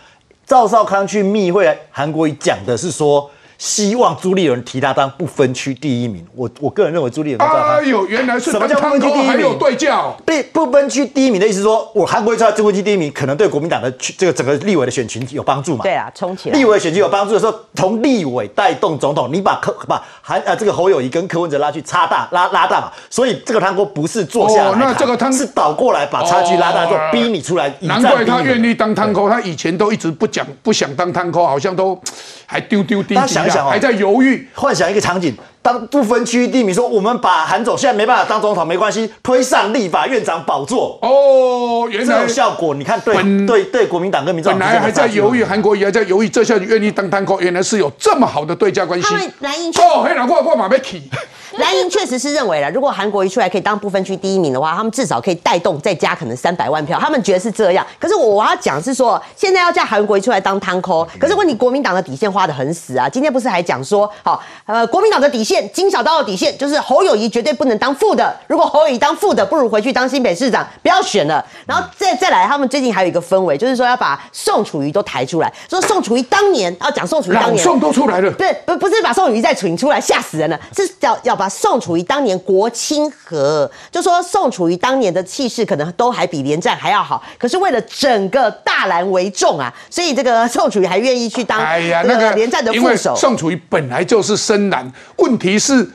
赵少康去密会韩国瑜讲的是说，希望朱立伦提他当不分区第一名。我我个人认为朱立伦哎呦，原来是什么叫不分区第一还有名？对叫。不不分区第一名的意思说，我韩国瑜出来不分区第一名，可能对国民党的这个整个立委的选群有帮助嘛？对啊，冲起来。立委选举有帮助的时候，从立委带动总统，你把柯把韩呃这个侯友谊跟柯文哲拉去差大拉拉大嘛，所以这个汤锅不是坐下来哦、那这个汤是倒过来把差距拉大，就哦逼你出来难怪他愿意当汤锅，他以前都一直不讲不想当汤锅，好像都还丢丢滴滴啊，大家想一想哦，还在犹豫。幻想一个场景，当不分区第一名说我们把韩总现在没办法当总统没关系，推上立法院长宝座。哦，原这来有效果，你看对对对国民党跟民众党本来还在犹豫，韩国瑜还在犹豫，这下子愿意当汤抠，原来是有这么好的对价关系他。们蓝营哦，黑人我我马被起，蓝营确实是认为了，如果韩国一出来可以当不分区第一名的话，他们至少可以带动再加可能三百万票，他们觉得是这样。可是我我要讲是说，现在要叫韩国一出来当贪抠，可是问题国民党的底线花的很死啊。今天不是还讲说，好，呃，国民党的底线，金小刀的底线就是侯友谊绝对不能当副的，如果侯友谊当副的，不如回去当新北市长，不要选了。然后再再来，他们最近还有一个氛围，就是说要把宋楚瑜都抬出来，说宋楚瑜当年要讲宋楚瑜当年老宋都出来了。对，不不是把宋楚瑜再请出来吓死人了，是要要把宋楚瑜当年国清和，就说宋楚瑜当年的气势可能都还比连战还要好，可是为了整个大蓝为重啊，所以这个宋楚瑜还愿意去当哎呀，那个个连战的副手。宋楚瑜本来就是深蓝，问题是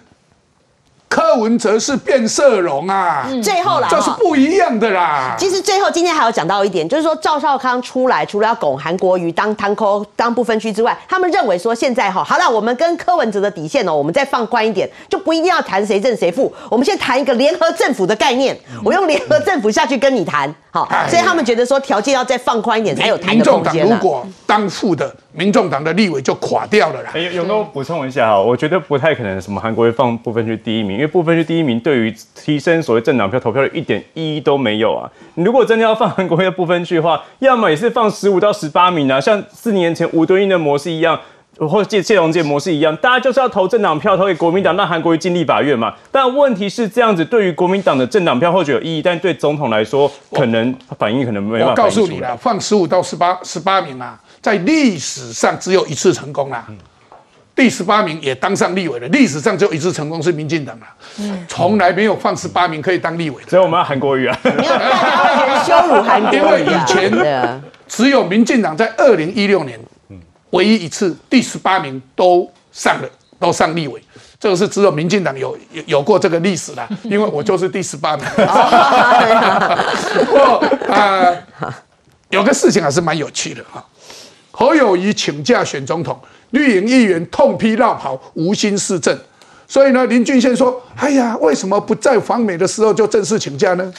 柯文哲是变色龙啊，最后啦这是不一样的啦。其实最后今天还有讲到一点，就是说赵少康出来，除了要拱韩国瑜当汤抠当不分区之外，他们认为说现在哈，好了，我们跟柯文哲的底线哦，我们再放宽一点，就不一定要谈谁正谁负，我们先谈一个联合政府的概念，我用联合政府下去跟你谈，好哎，所以他们觉得说条件要再放宽一点，才有谈民的众党如空间啊。果当副的，民众党的立委就垮掉了啦。哎，勇哥补充一下哈，我觉得不太可能什么韩国会放部分区第一名，因为部分区第一名对于提升所谓政党票投票率一点意义都没有啊。你如果真的要放韩国瑜的部分区的话，要么也是放十五到十八名啊，像四年前吴敦义的模式一样。或者谢谢龙介模式一样，大家就是要投政党票，投给国民党，让韩国瑜进立法院嘛。但问题是这样子，对于国民党的政党票或许有意义，但对总统来说，可能反应可能没办我法反映出来。告诉你了，放十五到十八十八名啊，在历史上只有一次成功啦。第十八名也当上立委了，历史上只有一次成功是民进党啦，从来没有放十八名可以当立委的。所以我们要韩国瑜啊，没有，大家会羞辱韩国瑜啊因为以前只有民进党在二零一六年唯一一次第十八名都上了，都上立委。这个是只有民进党有有有过这个历史啦，因为我就是第十八名。不过啊，有个事情还是蛮有趣的哈。侯友谊请假选总统，绿营议员痛批绕跑，无心施政。所以呢，林俊宪说：“哎呀，为什么不在访美的时候就正式请假呢？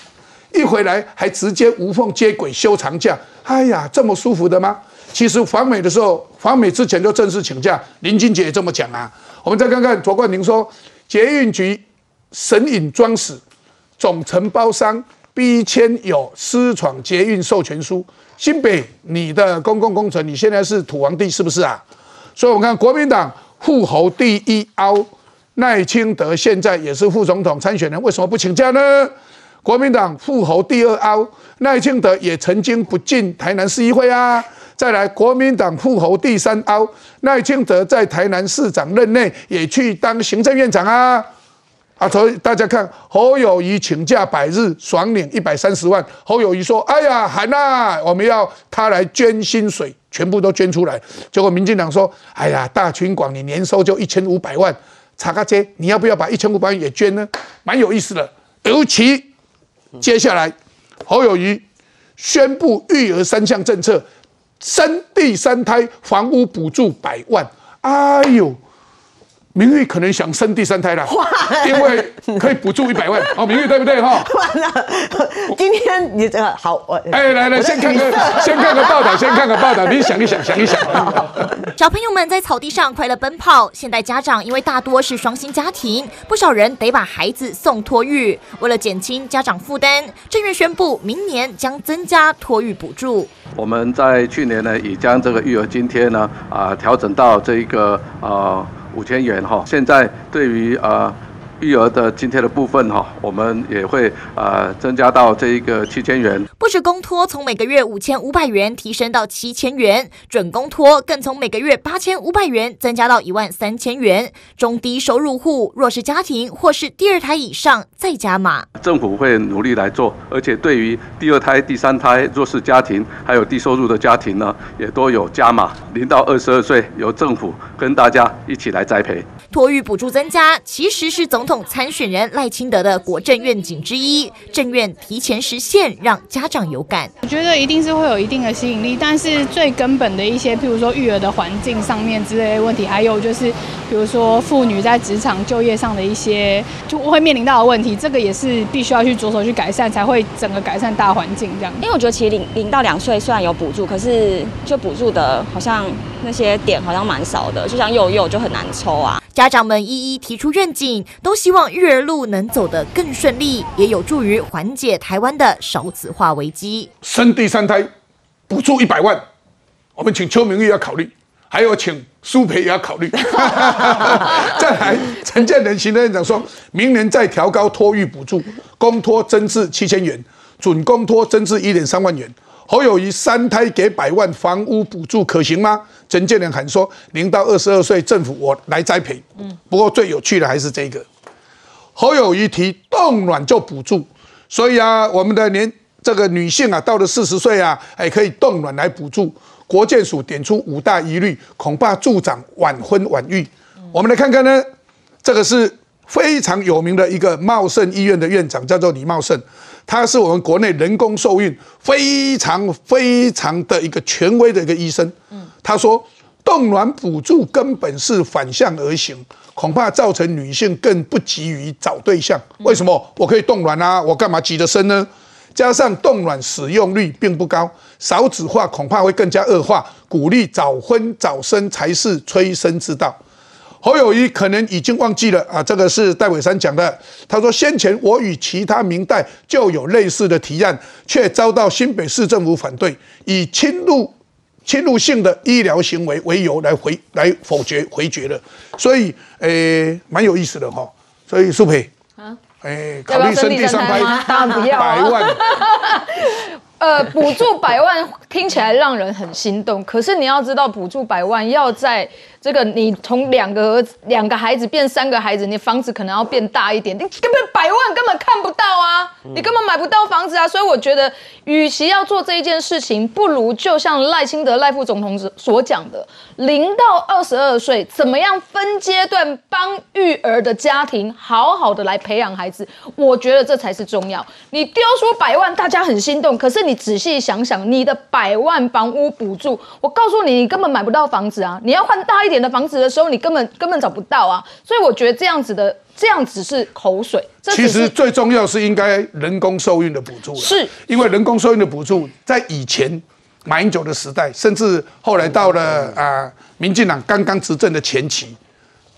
一回来还直接无缝接轨休长假，哎呀，这么舒服的吗？”其实访美的时候，访美之前就正式请假，林俊杰也这么讲啊。我们再看看卓冠廷说，捷运局神隐装死，总承包商逼签有私闯捷运授权书。新北，你的公共工程，你现在是土皇帝是不是啊？所以我们看国民党副侯第一凹赖清德现在也是副总统参选人，为什么不请假呢？国民党副侯第二凹赖清德也曾经不进台南市议会啊。再来，国民党副侯第三凹赖清德在台南市长任内也去当行政院长啊。啊，所以大家看侯友谊请假百日，爽领一百三十万。侯友谊说：“哎呀，韩娜，我们要他来捐薪水，全部都捐出来。”结果民进党说：“哎呀，大群广你年收就一千五百万，查个街，你要不要把一千五百万也捐呢？蛮有意思的。尤其接下来，侯友谊宣布育儿三项政策，生第三胎房屋补助百万。哎呦！明玉可能想生第三胎了，因为可以补助一百万。哦，明玉对不对哈？完了，今天你这个好，我哎，来来，先看个 先看个报道，先看个报道，你想一想，想一想。小朋友们在草地上快乐奔跑，现代家长因为大多是双薪家庭，不少人得把孩子送托育。为了减轻家长负担，正院宣布明年将增加托育补助。我们在去年呢，已将这个育儿津贴呢啊调整到这一个呃五千元哈。现在对于呃育儿的津贴的部分哈，我们也会呃增加到这一个七千元。不止公托从每个月五千五百元提升到七千元，准公托更从每个月八千五百元增加到一万三千元。中低收入户、弱势家庭或是第二胎以上再加码。政府会努力来做，而且对于第二胎、第三胎弱势家庭还有低收入的家庭呢，也都有加码。零到二十二岁由政府跟大家一起来栽培。托育补助增加，其实是总统参选人赖清德的国政愿景之一。政院提前实现，让家长有感。我觉得一定是会有一定的吸引力，但是最根本的一些，譬如说育儿的环境上面之类的问题，还有就是，比如说妇女在职场就业上的一些就会面临到的问题，这个也是必须要去着手去改善，才会整个改善大环境这样。因为我觉得其实零零到两岁虽然有补助，可是就补助的好像那些点好像蛮少的，就像幼幼就很难抽啊。家长们一一提出愿景，都希望育儿路能走得更顺利，也有助于缓解台湾的少子化危机。生第三胎补助一百万，我们请邱明玉要考虑，还有请苏培也要考虑。再来，陈建仁行政院长说，明年再调高托育补助，公托增至七千元，准公托增至一点三万元。侯友谊三胎给百万房屋补助可行吗？陈建仁喊说，零到二十二岁政府我来栽培。嗯，不过最有趣的还是这个，侯友谊提冻卵就补助，所以啊，我们的年这个女性啊，到了四十岁啊，哎，可以冻卵来补助。国健署点出五大疑虑，恐怕助长晚婚晚育。我们来看看呢，这个是非常有名的一个茂盛医院的院长，叫做李茂盛，他是我们国内人工受孕非常非常的一个权威的一个医生。嗯，他说冻卵补助根本是反向而行，恐怕造成女性更不急于找对象。为什么？我可以冻卵啊，我干嘛急着生呢？加上冻卵使用率并不高，少子化恐怕会更加恶化。鼓励早婚早生才是催生之道。侯友谊可能已经忘记了啊，这个是戴伟山讲的。他说，先前我与其他明代就有类似的提案，却遭到新北市政府反对，以侵入侵入性的医疗行为为由来回来否决回绝的。所以，诶，蛮有意思的哈。所以苏培啊，诶，考虑生第三胎当然不要百万。呃，补助百万听起来让人很心动，可是你要知道，补助百万要在这个你从两个儿子、两个孩子变三个孩子，你房子可能要变大一点，你根本百万根本看不到啊，你根本买不到房子啊。所以我觉得，与其要做这一件事情，不如就像赖清德赖副总统所讲的，零到二十二岁怎么样分阶段帮育儿的家庭好好的来培养孩子，我觉得这才是重要。你丢出百万，大家很心动，可是你仔细想想，你的百万房屋补助，我告诉你，你根本买不到房子啊！你要换大一点的房子的时候，你根本根本找不到啊！所以我觉得这样子的，这样只是口水。其实最重要是应该人工受孕的补助是因为人工受孕的补助在以前马英九的时代，甚至后来到了啊民进党刚刚执政的前期，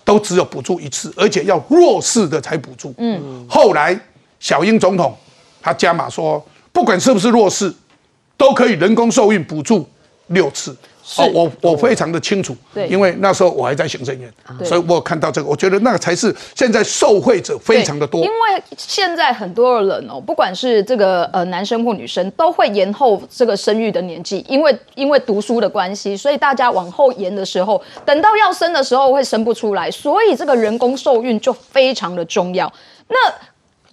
都只有补助一次，而且要弱势的才补助。嗯，后来小英总统他加码说。不管是不是弱势，都可以人工受孕补助六次。哦，我我非常的清楚，对，因为那时候我还在行政院，所以我有看到这个，我觉得那个才是现在受惠者非常的多。因为现在很多人哦，不管是这个呃男生或女生，都会延后这个生育的年纪，因为因为读书的关系，所以大家往后延的时候，等到要生的时候会生不出来，所以这个人工受孕就非常的重要。那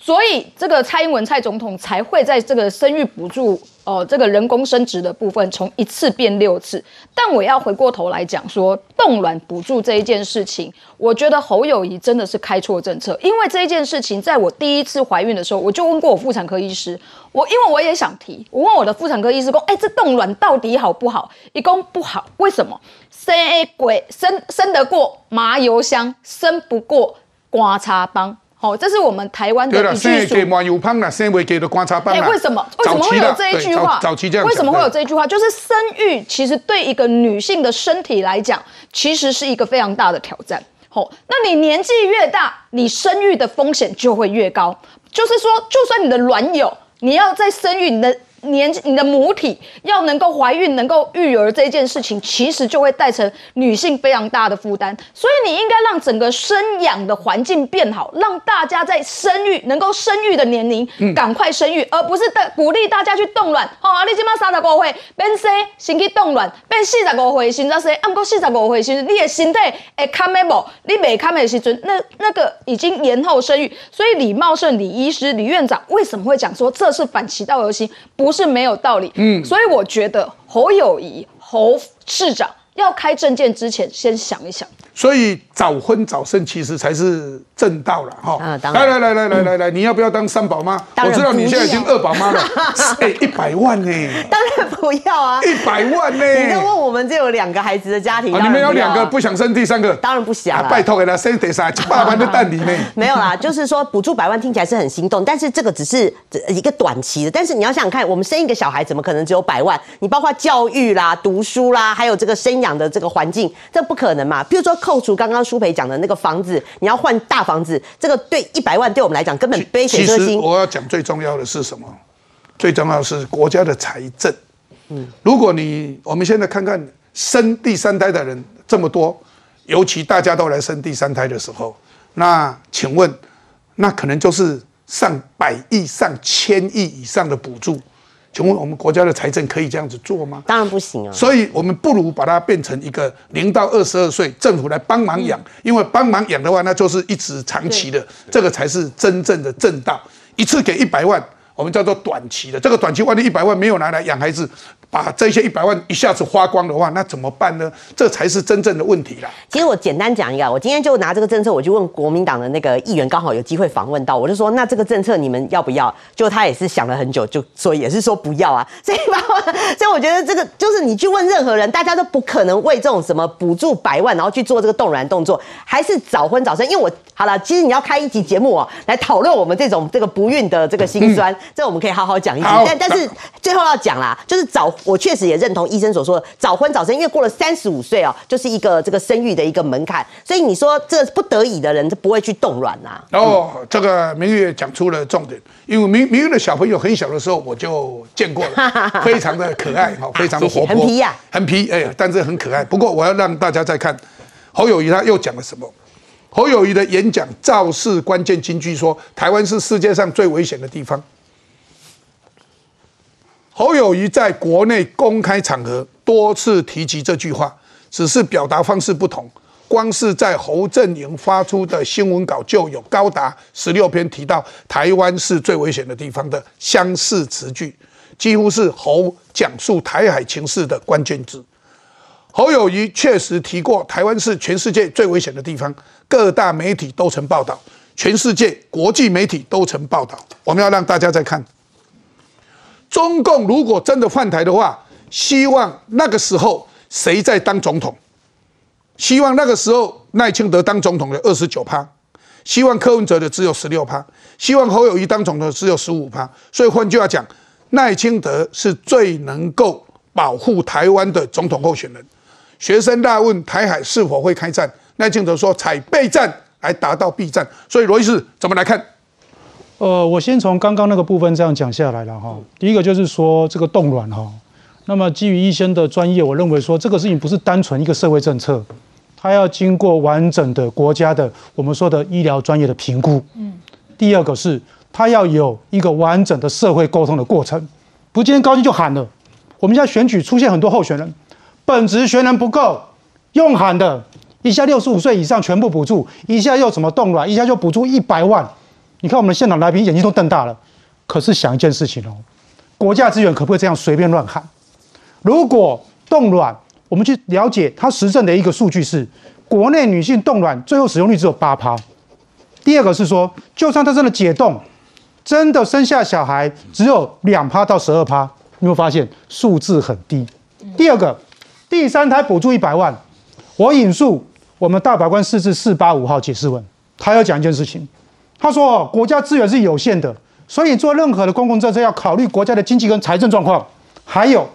所以，这个蔡英文蔡总统才会在这个生育补助哦，这个人工生殖的部分从一次变六次。但我要回过头来讲说，冻卵补助这一件事情，我觉得侯友谊真的是开错政策。因为这一件事情，在我第一次怀孕的时候，我就问过我妇产科医师，我因为我也想提，我问我的妇产科医师说，哎，这冻卵到底好不好？一共不好，为什么？生鬼生生得过麻油香，生不过刮擦帮。好，这是我们台湾，的一句俗。给马油胖了，生为给的观察班哎，啦。为什么为什么会有这一句话？早早期这样，为什么会有这一句话？就是生育其实对一个女性的身体来讲，其实是一个非常大的挑战。哦，那你年纪越大，你生育的风险就会越高。就是说，就算你的卵有，你要在生育你的。年你的母体要能够怀孕、能够育儿这件事情，其实就会带成女性非常大的负担。所以你应该让整个生养的环境变好，让大家在生育能够生育的年龄嗯赶快生育，而不是的鼓励大家去冻卵。哦，啊，你今麦三十五岁变生，先去冻卵，变四十五岁先再生。啊，不过四十五岁时，你的身体会堪的无？你未堪的时阵，那那个已经延后生育。所以李茂盛李医师、李院长为什么会讲说这是反其道而行？不是没有道理。嗯所以我觉得侯友谊侯市长要开证件之前，先想一想。所以早婚早生其实才是正道了哈。啊当来然来来来来来来，你要不要当三宝妈？我知道你现在已经二宝妈了，哎，一百万呢，当然不要啊！一百万呢。你就问我们这有两个孩子的家庭，你们有两个不想生第三个？当然不想拜托给他生第三，一百万的蛋里呢。没有啦，就是说补助百万听起来是很心动，但是这个只是一个短期的。但是你要想想看，我们生一个小孩怎么可能只有百万？你包括教育啦、读书啦，还有这个生养的这个环境，这不可能嘛？譬如说扣除刚刚舒培讲的那个房子，你要换大房子，这个对一百万对我们来讲根本杯水其实车薪。我要讲最重要的是什么？最重要的是国家的财政。嗯如果你我们现在看看生第三胎的人这么多，尤其大家都来生第三胎的时候，那请问，那可能就是上百亿、上千亿以上的补助。请问我们国家的财政可以这样子做吗？当然不行啊！所以我们不如把它变成一个零到二十二岁，政府来帮忙养，因为帮忙养的话，那就是一直长期的，这个才是真正的正道。一次给一百万，我们叫做短期的。这个短期万一一百万没有拿来养孩子，把这些一百万一下子花光的话，那怎么办呢？这才是真正的问题啦。其实我简单讲一个，我今天就拿这个政策，我就问国民党的那个议员，刚好有机会访问到，我就说，那这个政策你们要不要？就他也是想了很久，就所以也是说不要啊。所以把我，所以我觉得这个就是你去问任何人，大家都不可能为这种什么补助百万，然后去做这个动软动作，还是早婚早生。因为我好了，其实你要开一集节目哦，来讨论我们这种这个不孕的这个心酸，这我们可以好好讲一集。但但是最后要讲啦，就是早，我确实也认同医生所说的早婚早生，因为过了三十五岁哦，就是一个这个生育的一个门槛，所以你说这不得已的人就不会去冻卵啦。然后这个明月讲出了重点，因为明明月的小朋友很小的时候我就见过了，非常的可爱哈，非常的谢谢活泼，很皮呀很皮哎，但是很可爱。不过我要让大家再看侯友谊他又讲了什么。侯友谊的演讲造势关键金句说，台湾是世界上最危险的地方。侯友谊在国内公开场合多次提及这句话，只是表达方式不同。光是在侯阵营发出的新闻稿就有高达十六篇提到台湾是最危险的地方的相似词句，几乎是侯讲述台海情势的关键字。侯友谊确实提过台湾是全世界最危险的地方，各大媒体都曾报道，全世界国际媒体都曾报道。我们要让大家再看，中共如果真的换台的话，希望那个时候谁在当总统？希望那个时候赖清德当总统的二十九趴，希望柯文哲的只有十六趴，希望侯友谊当总统的只有十五趴。所以换句话讲，赖清德是最能够保护台湾的总统候选人。学生大问台海是否会开战，赖清德说采备战来达到避战。所以罗伊斯怎么来看？呃，我先从刚刚那个部分这样讲下来了哈。第一个就是说这个冻卵哈，那么基于医生的专业，我认为说这个事情不是单纯一个社会政策，它要经过完整的国家的我们说的医疗专业的评估。嗯。第二个是它要有一个完整的社会沟通的过程，不是今天高兴就喊了。我们现在选举出现很多候选人，本职学能不够，用喊的，一下六十五岁以上全部补助，一下又怎么冻卵，一下就补助一百万。你看我们的现场来宾眼睛都瞪大了。可是想一件事情哦，国家资源可不可以这样随便乱喊？如果冻卵，我们去了解它实证的一个数据是，国内女性冻卵最后使用率只有八趴。第二个是说，就算她真的解冻，真的生下小孩只有两趴到十二趴，你会发现数字很低。第二个，第三胎补助一百万，我引述我们大法官四至四八五号解释文，他要讲一件事情，他说哦，国家资源是有限的，所以做任何的公共政策要考虑国家的经济跟财政状况，还有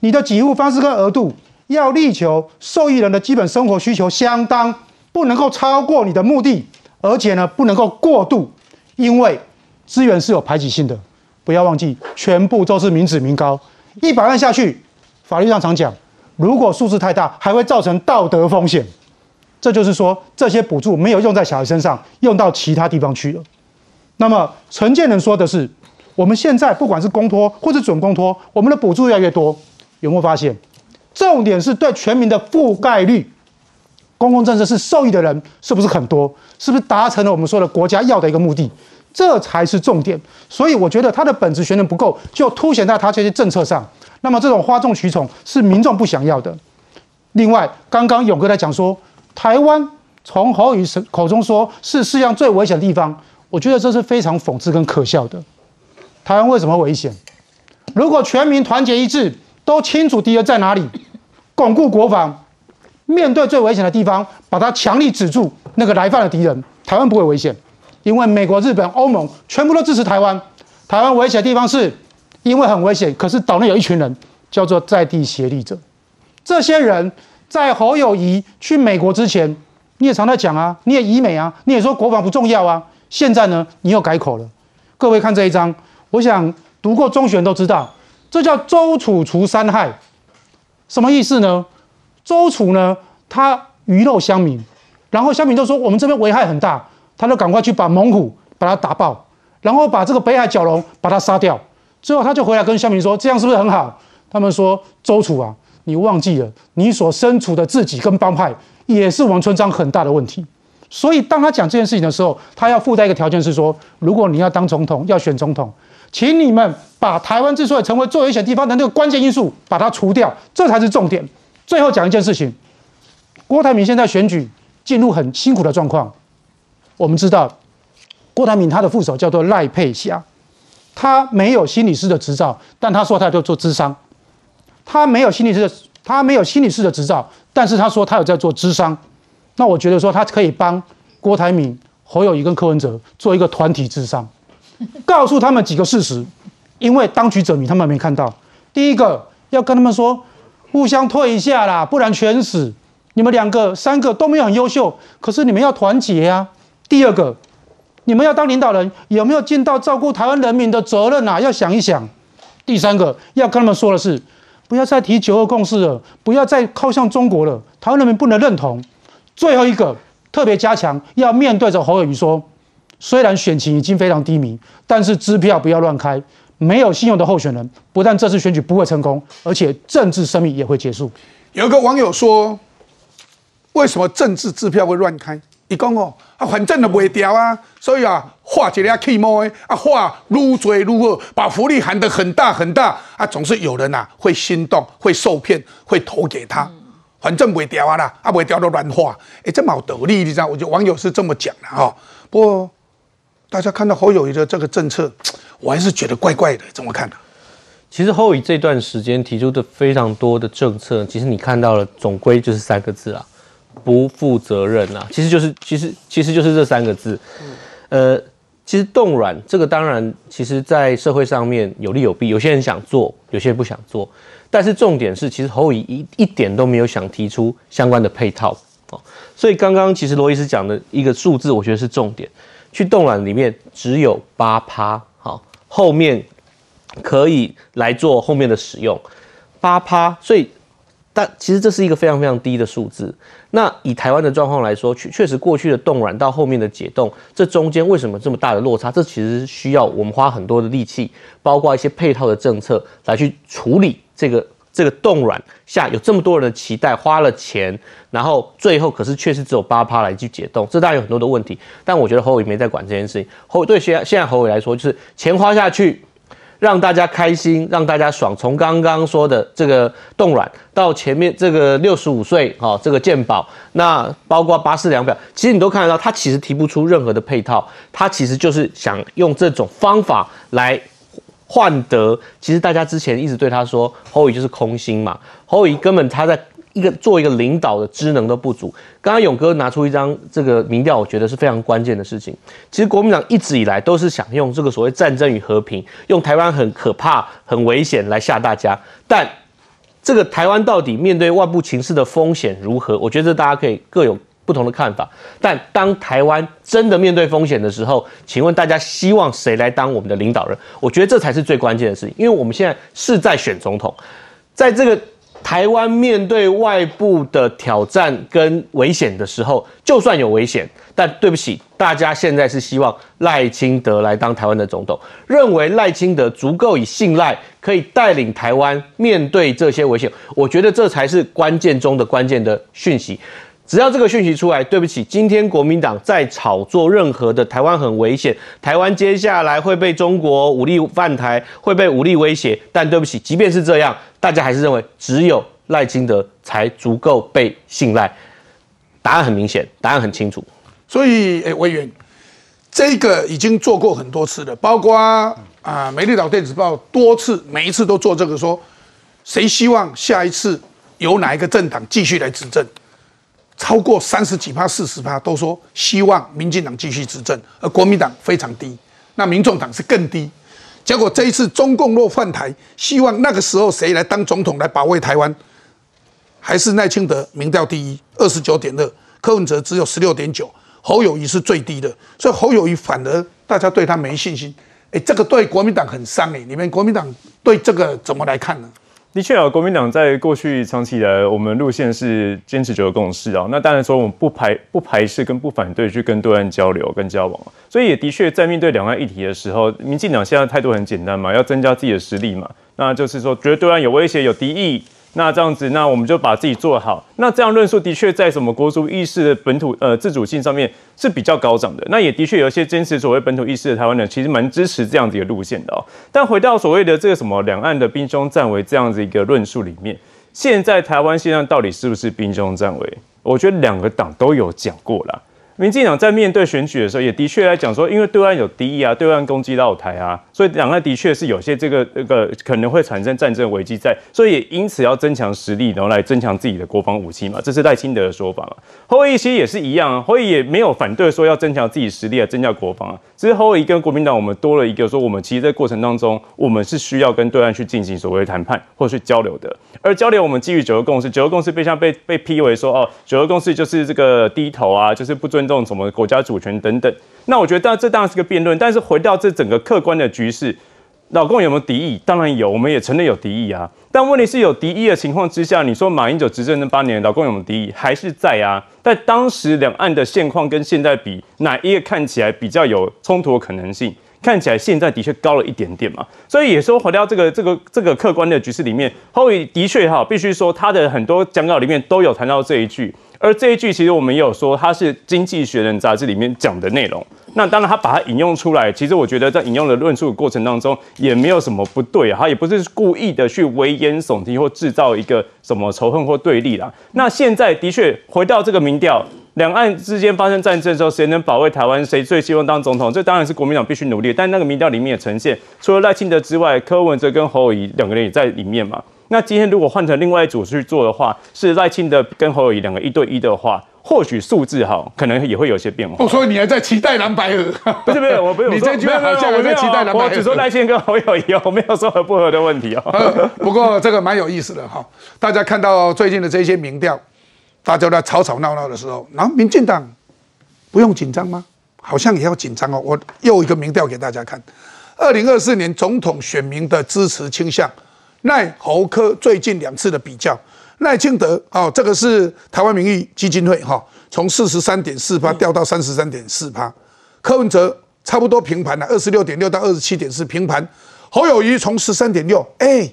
你的给付方式跟额度要力求受益人的基本生活需求相当，不能够超过你的目的，而且呢不能够过度，因为资源是有排挤性的，不要忘记全部都是民脂民膏，一百万下去，法律上常讲，如果数字太大，还会造成道德风险。这就是说，这些补助没有用在小孩身上，用到其他地方去了。那么陈建仁说的是，我们现在不管是公托或者准公托，我们的补助越来越多，有没有发现？重点是对全民的覆盖率，公共政策是受益的人是不是很多？是不是达成了我们说的国家要的一个目的？这才是重点。所以我觉得他的本质学能不够，就凸显在他这些政策上。那么这种哗众取宠是民众不想要的。另外，刚刚勇哥在讲说。台湾从侯友口中说是世界上最危险的地方，我觉得这是非常讽刺跟可笑的。台湾为什么危险？如果全民团结一致，都清楚敌人在哪里，巩固国防，面对最危险的地方，把它强力止住那个来犯的敌人，台湾不会危险。因为美国、日本、欧盟全部都支持台湾。台湾危险的地方是因为很危险，可是岛内有一群人叫做在地协力者，这些人。在侯友谊去美国之前，你也常在讲啊，你也以美啊，你也说国防不重要啊。现在呢，你又改口了。各位看这一章，我想读过中学都知道，这叫周楚除三害，什么意思呢？周楚呢，他鱼肉乡民，然后乡民就说我们这边危害很大，他就赶快去把猛虎把它打爆，然后把这个北海角龙把它杀掉，最后他就回来跟乡民说，这样是不是很好？他们说周楚啊。你忘记了，你所身处的自己跟帮派也是王春章很大的问题。所以当他讲这件事情的时候，他要附带一个条件是说，如果你要当总统，要选总统，请你们把台湾之所以成为最危险地方的那个关键因素把它除掉，这才是重点。最后讲一件事情，郭台铭现在选举进入很辛苦的状况。我们知道，郭台铭他的副手叫做赖佩霞，他没有心理师的执照，但他说他要做智商。他没有心理师的，他没有心理师的执照，但是他说他有在做智商，那我觉得说他可以帮郭台铭、侯友谊跟柯文哲做一个团体智商，告诉他们几个事实，因为当局者迷，他们没看到。第一个要跟他们说，互相退一下啦，不然全死。你们两个、三个都没有很优秀，可是你们要团结啊。第二个，你们要当领导人，有没有尽到照顾台湾人民的责任啊？要想一想。第三个要跟他们说的是。不要再提九二共识了，不要再靠向中国了，台湾人民不能认同。最后一个特别加强，要面对着侯友谊说，虽然选情已经非常低迷，但是支票不要乱开，没有信用的候选人，不但这次选举不会成功，而且政治生命也会结束。有个网友说，为什么政治支票会乱开？你讲哦，啊，反正都不会掉啊，所以啊，画一个气毛的，啊，画愈做愈好，把福利喊得很大很大，啊，总是有人呐会心动，会受骗，会投给他，反正不会掉啊啦，啊，不会掉都乱画，哎，这么有道理，你知道？我觉得网友是这么讲的哈。不过大家看到侯友谊的这个政策，我还是觉得怪怪的，怎么看呢？其实侯友谊这段时间提出的非常多的政策，其实你看到了，总归就是三个字啊。不负责任啊，其实就是，其实其实就是这三个字。呃，其实冻卵这个当然，其实在社会上面有利有弊，有些人想做，有些人不想做。但是重点是，其实侯乙一一点都没有想提出相关的配套哦。所以刚刚其实罗医师讲的一个数字，我觉得是重点。去冻卵里面只有八趴，好，后面可以来做后面的使用，八趴，所以。但其实这是一个非常非常低的数字。那以台湾的状况来说，确确实过去的冻卵到后面的解冻，这中间为什么这么大的落差？这其实需要我们花很多的力气，包括一些配套的政策来去处理这个这个冻卵下有这么多人的期待，花了钱，然后最后可是确实只有八趴来去解冻，这当然有很多的问题。但我觉得侯伟没在管这件事情。侯对现现在侯伟来说，就是钱花下去。让大家开心，让大家爽。从刚刚说的这个冻卵，到前面这个六十五岁哈，这个健保，那包括八四两表，其实你都看得到，他其实提不出任何的配套，他其实就是想用这种方法来换得。其实大家之前一直对他说，侯乙就是空心嘛，侯乙根本他在一个做一个领导的职能都不足。刚刚勇哥拿出一张这个民调，我觉得是非常关键的事情。其实国民党一直以来都是想用这个所谓战争与和平，用台湾很可怕、很危险来吓大家。但这个台湾到底面对外部情势的风险如何？我觉得大家可以各有不同的看法。但当台湾真的面对风险的时候，请问大家希望谁来当我们的领导人？我觉得这才是最关键的事情，因为我们现在是在选总统，在这个。台湾面对外部的挑战跟危险的时候，就算有危险，但对不起，大家现在是希望赖清德来当台湾的总统，认为赖清德足够以信赖，可以带领台湾面对这些危险。我觉得这才是关键中的关键的讯息。只要这个讯息出来，对不起，今天国民党在炒作任何的台湾很危险，台湾接下来会被中国武力犯台，会被武力威胁。但对不起，即便是这样，大家还是认为只有赖清德才足够被信赖。答案很明显，答案很清楚。所以，诶，委员，这个已经做过很多次了，包括啊，美丽岛电子报多次，每一次都做这个说，谁希望下一次由哪一个政党继续来执政？超过三十几趴、四十趴都说希望民进党继续执政，而国民党非常低，那民众党是更低。结果这一次中共若犯台，希望那个时候谁来当总统来保卫台湾？还是赖清德民调第一，二十九点二，柯文哲只有十六点九，侯友谊是最低的，所以侯友谊反而大家对他没信心。哎，这个对国民党很伤哎，你们国民党对这个怎么来看呢？的确啊，国民党在过去长期以来，我们路线是坚持九个共识啊。那当然说，我们不排不排斥跟不反对去跟对岸交流跟交往。所以也的确在面对两岸议题的时候，民进党现在态度很简单嘛，要增加自己的实力嘛。那就是说，觉得对岸有威胁、有敌意。那这样子，那我们就把自己做好。那这样论述的确在什么国族意识的本土呃自主性上面是比较高涨的。那也的确有一些坚持所谓本土意识的台湾人，其实蛮支持这样子一个路线的哦。但回到所谓的这个什么两岸的兵凶战危这样子一个论述里面，现在台湾现在到底是不是兵凶战危？我觉得两个党都有讲过了。民进党在面对选举的时候，也的确来讲说，因为对岸有敌意啊，对岸攻击到台啊，所以两岸的确是有些这个这个可能会产生战争危机在，所以也因此要增强实力，然后来增强自己的国防武器嘛，这是赖清德的说法嘛。侯友其实也是一样啊，侯友也没有反对说要增强自己实力啊，增加国防啊，只是侯友跟国民党我们多了一个说，我们其实在过程当中，我们是需要跟对岸去进行所谓的谈判或者是交流的，而交流我们基于九个共识，九个共识被像被被批为说哦，九个共识就是这个低头啊，就是不尊。动什么国家主权等等，那我觉得当这当然是个辩论。但是回到这整个客观的局势，老共有没有敌意？当然有，我们也承认有敌意啊。但问题是有敌意的情况之下，你说马英九执政那八年，老共有没有敌意？还是在啊？但当时两岸的现况跟现在比，哪一个看起来比较有冲突的可能性？看起来现在的确高了一点点嘛。所以也说回到这个这个这个客观的局势里面，后裔的确哈，必须说他的很多讲稿里面都有谈到这一句。而这一句其实我们也有说，它是《经济学人》杂志里面讲的内容。那当然，他把它引用出来，其实我觉得在引用的论述过程当中，也没有什么不对啊。他也不是故意的去危言耸听或制造一个什么仇恨或对立啦。那现在的确回到这个民调，两岸之间发生战争的时候，谁能保卫台湾？谁最希望当总统？这当然是国民党必须努力。但那个民调里面也呈现，除了赖清德之外，柯文哲跟侯友谊两个人也在里面嘛。那今天如果换成另外一组去做的话，是赖清德跟侯友谊两个一对一的话，或许数字哈可能也会有些变化。所以你还在期待蓝白合？不是不是，我 不有。你这句话好像我在期待蓝白合。我只说赖清德跟侯友谊，我没有说合不合的问题哦。不过这个蛮有意思的哈，大家看到最近的这些民调，大家在吵吵闹闹的时候，然后民进党不用紧张吗？好像也要紧张哦。我又一个民调给大家看，二零二四年总统选民的支持倾向。赖侯科最近两次的比较，赖清德哦，这个是台湾民意基金会哈，从四十三点四趴掉到三十三点四趴，柯文哲差不多平盘了，二十六点六到二十七点四平盘，侯友谊从十三点六哎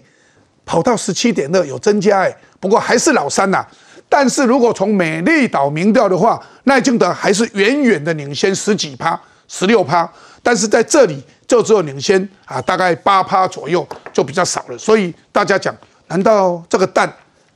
跑到十七点二有增加哎，不过还是老三呐。但是如果从美丽岛民调的话，赖清德还是远远的领先十几趴，十六趴，但是在这里。就只有领先啊，大概八趴左右就比较少了，所以大家讲，难道这个蛋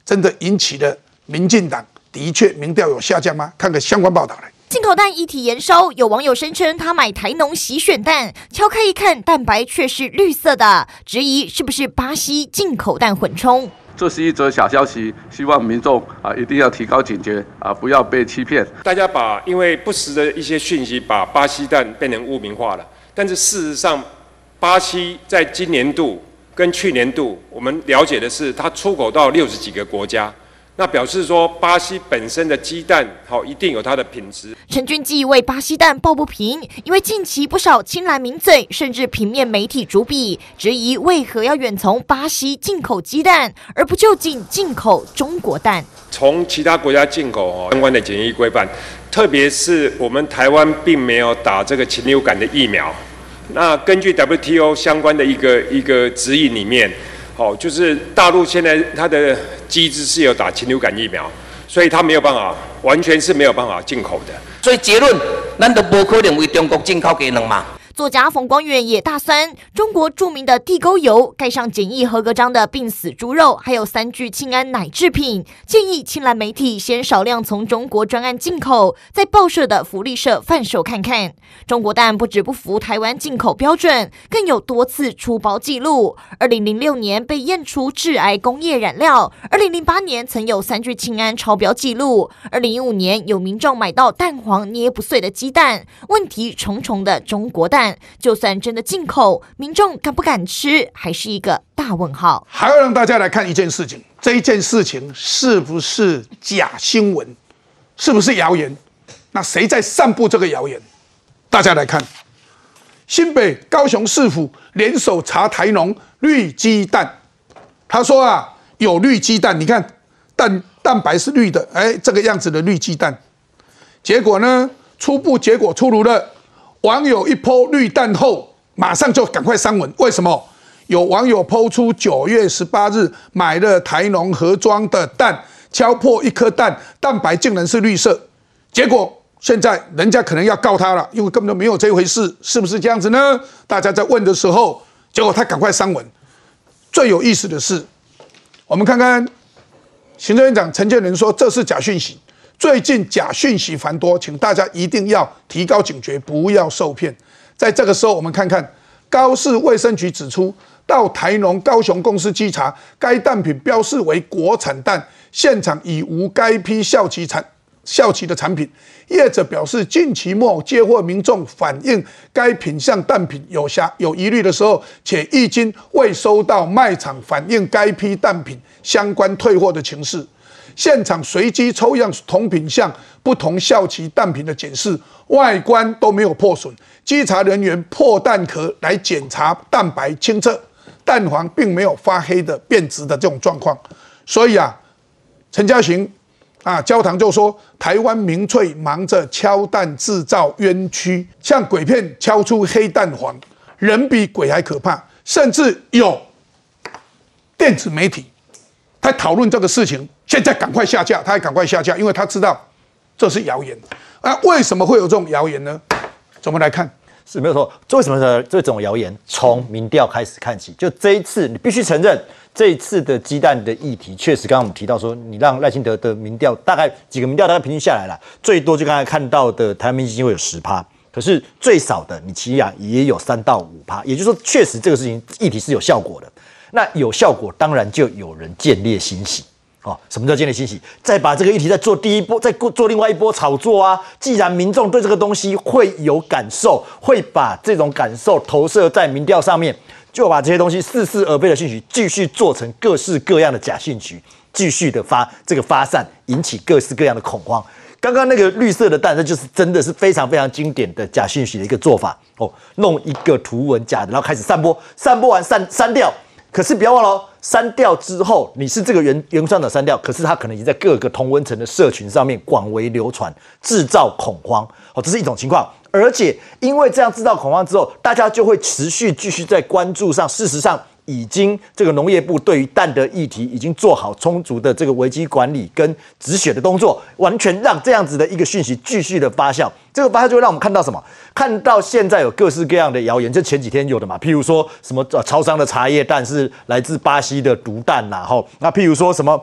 真的引起了民进党的确民调有下降吗？看个相关报道来。进口蛋一体延烧，有网友声称他买台农洗选蛋，敲开一看，蛋白却是绿色的，质疑是不是巴西进口蛋混充。这是一则小消息，希望民众啊一定要提高警觉啊，不要被欺骗。大家把因为不实的一些讯息，把巴西蛋变成污名化了。但是事实上，巴西在今年度跟去年度，我们了解的是，它出口到六十几个国家。那表示说，巴西本身的鸡蛋好，一定有它的品质。陈俊记为巴西蛋抱不平，因为近期不少青蓝名嘴，甚至平面媒体主笔质疑，为何要远从巴西进口鸡蛋，而不就近进口中国蛋？从其他国家进口哦，相关的检疫规范，特别是我们台湾并没有打这个禽流感的疫苗。那根据 WTO 相关的一个一个指引里面。好，就是大陆现在它的机制是有打禽流感疫苗，所以它没有办法，完全是没有办法进口的。所以结论，咱都不可能为中国进口鸡卵嘛。作家冯光远也大酸，中国著名的地沟油盖上检疫合格章的病死猪肉，还有三聚氰胺奶制品，建议青蓝媒体先少量从中国专案进口，在报社的福利社贩售看看。中国蛋不止不符台湾进口标准，更有多次出包记录。二零零六年被验出致癌工业染料，二零零八年曾有三聚氰胺超标记录，二零一五年有民众买到蛋黄捏不碎的鸡蛋，问题重重的中国蛋。就算真的进口，民众敢不敢吃，还是一个大问号。还要让大家来看一件事情，这一件事情是不是假新闻，是不是谣言？那谁在散布这个谣言？大家来看，新北、高雄市府联手查台农绿鸡蛋，他说啊，有绿鸡蛋，你看蛋蛋白是绿的，哎，这个样子的绿鸡蛋，结果呢，初步结果出炉了。网友一剖绿蛋后，马上就赶快删文。为什么？有网友抛出九月十八日买了台农盒装的蛋，敲破一颗蛋，蛋白竟然是绿色。结果现在人家可能要告他了，因为根本就没有这回事，是不是这样子呢？大家在问的时候，结果他赶快删文。最有意思的是，我们看看行政院长陈建仁说这是假讯息。最近假讯息繁多，请大家一定要提高警觉，不要受骗。在这个时候，我们看看高市卫生局指出，到台农高雄公司稽查，该蛋品标示为国产蛋，现场已无该批效期产效期的产品。业者表示，近期末接获民众反映该品相蛋品有瑕有疑虑的时候，且已经未收到卖场反映该批蛋品相关退货的情势。现场随机抽样同品相不同效期蛋品的检视，外观都没有破损。稽查人员破蛋壳来检查蛋白清澈，蛋黄并没有发黑的变质的这种状况。所以啊，陈嘉行啊，焦糖就说台湾民粹忙着敲蛋制造冤屈，像鬼片敲出黑蛋黄，人比鬼还可怕。甚至有电子媒体。他讨论这个事情，现在赶快下架，他还赶快下架，因为他知道这是谣言。啊，为什么会有这种谣言呢？怎么来看？是没有错。为什么呢？这种谣言从民调开始看起，就这一次，你必须承认，这一次的鸡蛋的议题，确实刚刚我们提到说，你让赖清德的民调大概几个民调大概平均下来了，最多就刚才看到的台湾民基金会有十趴，可是最少的你起码也有三到五趴，也就是说，确实这个事情议题是有效果的。那有效果，当然就有人见猎欣喜哦。什么叫见猎欣喜？再把这个议题再做第一波，再过做另外一波炒作啊！既然民众对这个东西会有感受，会把这种感受投射在民调上面，就把这些东西似是而非的信息继续做成各式各样的假信息，继续的发这个发散，引起各式各样的恐慌。刚刚那个绿色的蛋，那就是真的是非常非常经典的假信息的一个做法哦，弄一个图文假的，然后开始散播，散播完删删掉。可是不要忘了，删掉之后，你是这个原原创的删掉，可是它可能已经在各个同温层的社群上面广为流传，制造恐慌。哦，这是一种情况。而且因为这样制造恐慌之后，大家就会持续继续在关注上。事实上。已经这个农业部对于蛋的议题已经做好充足的这个危机管理跟止血的动作，完全让这样子的一个讯息继续的发酵。这个发酵就会让我们看到什么？看到现在有各式各样的谣言，就前几天有的嘛，譬如说什么呃超商的茶叶蛋是来自巴西的毒蛋呐，吼，那譬如说什么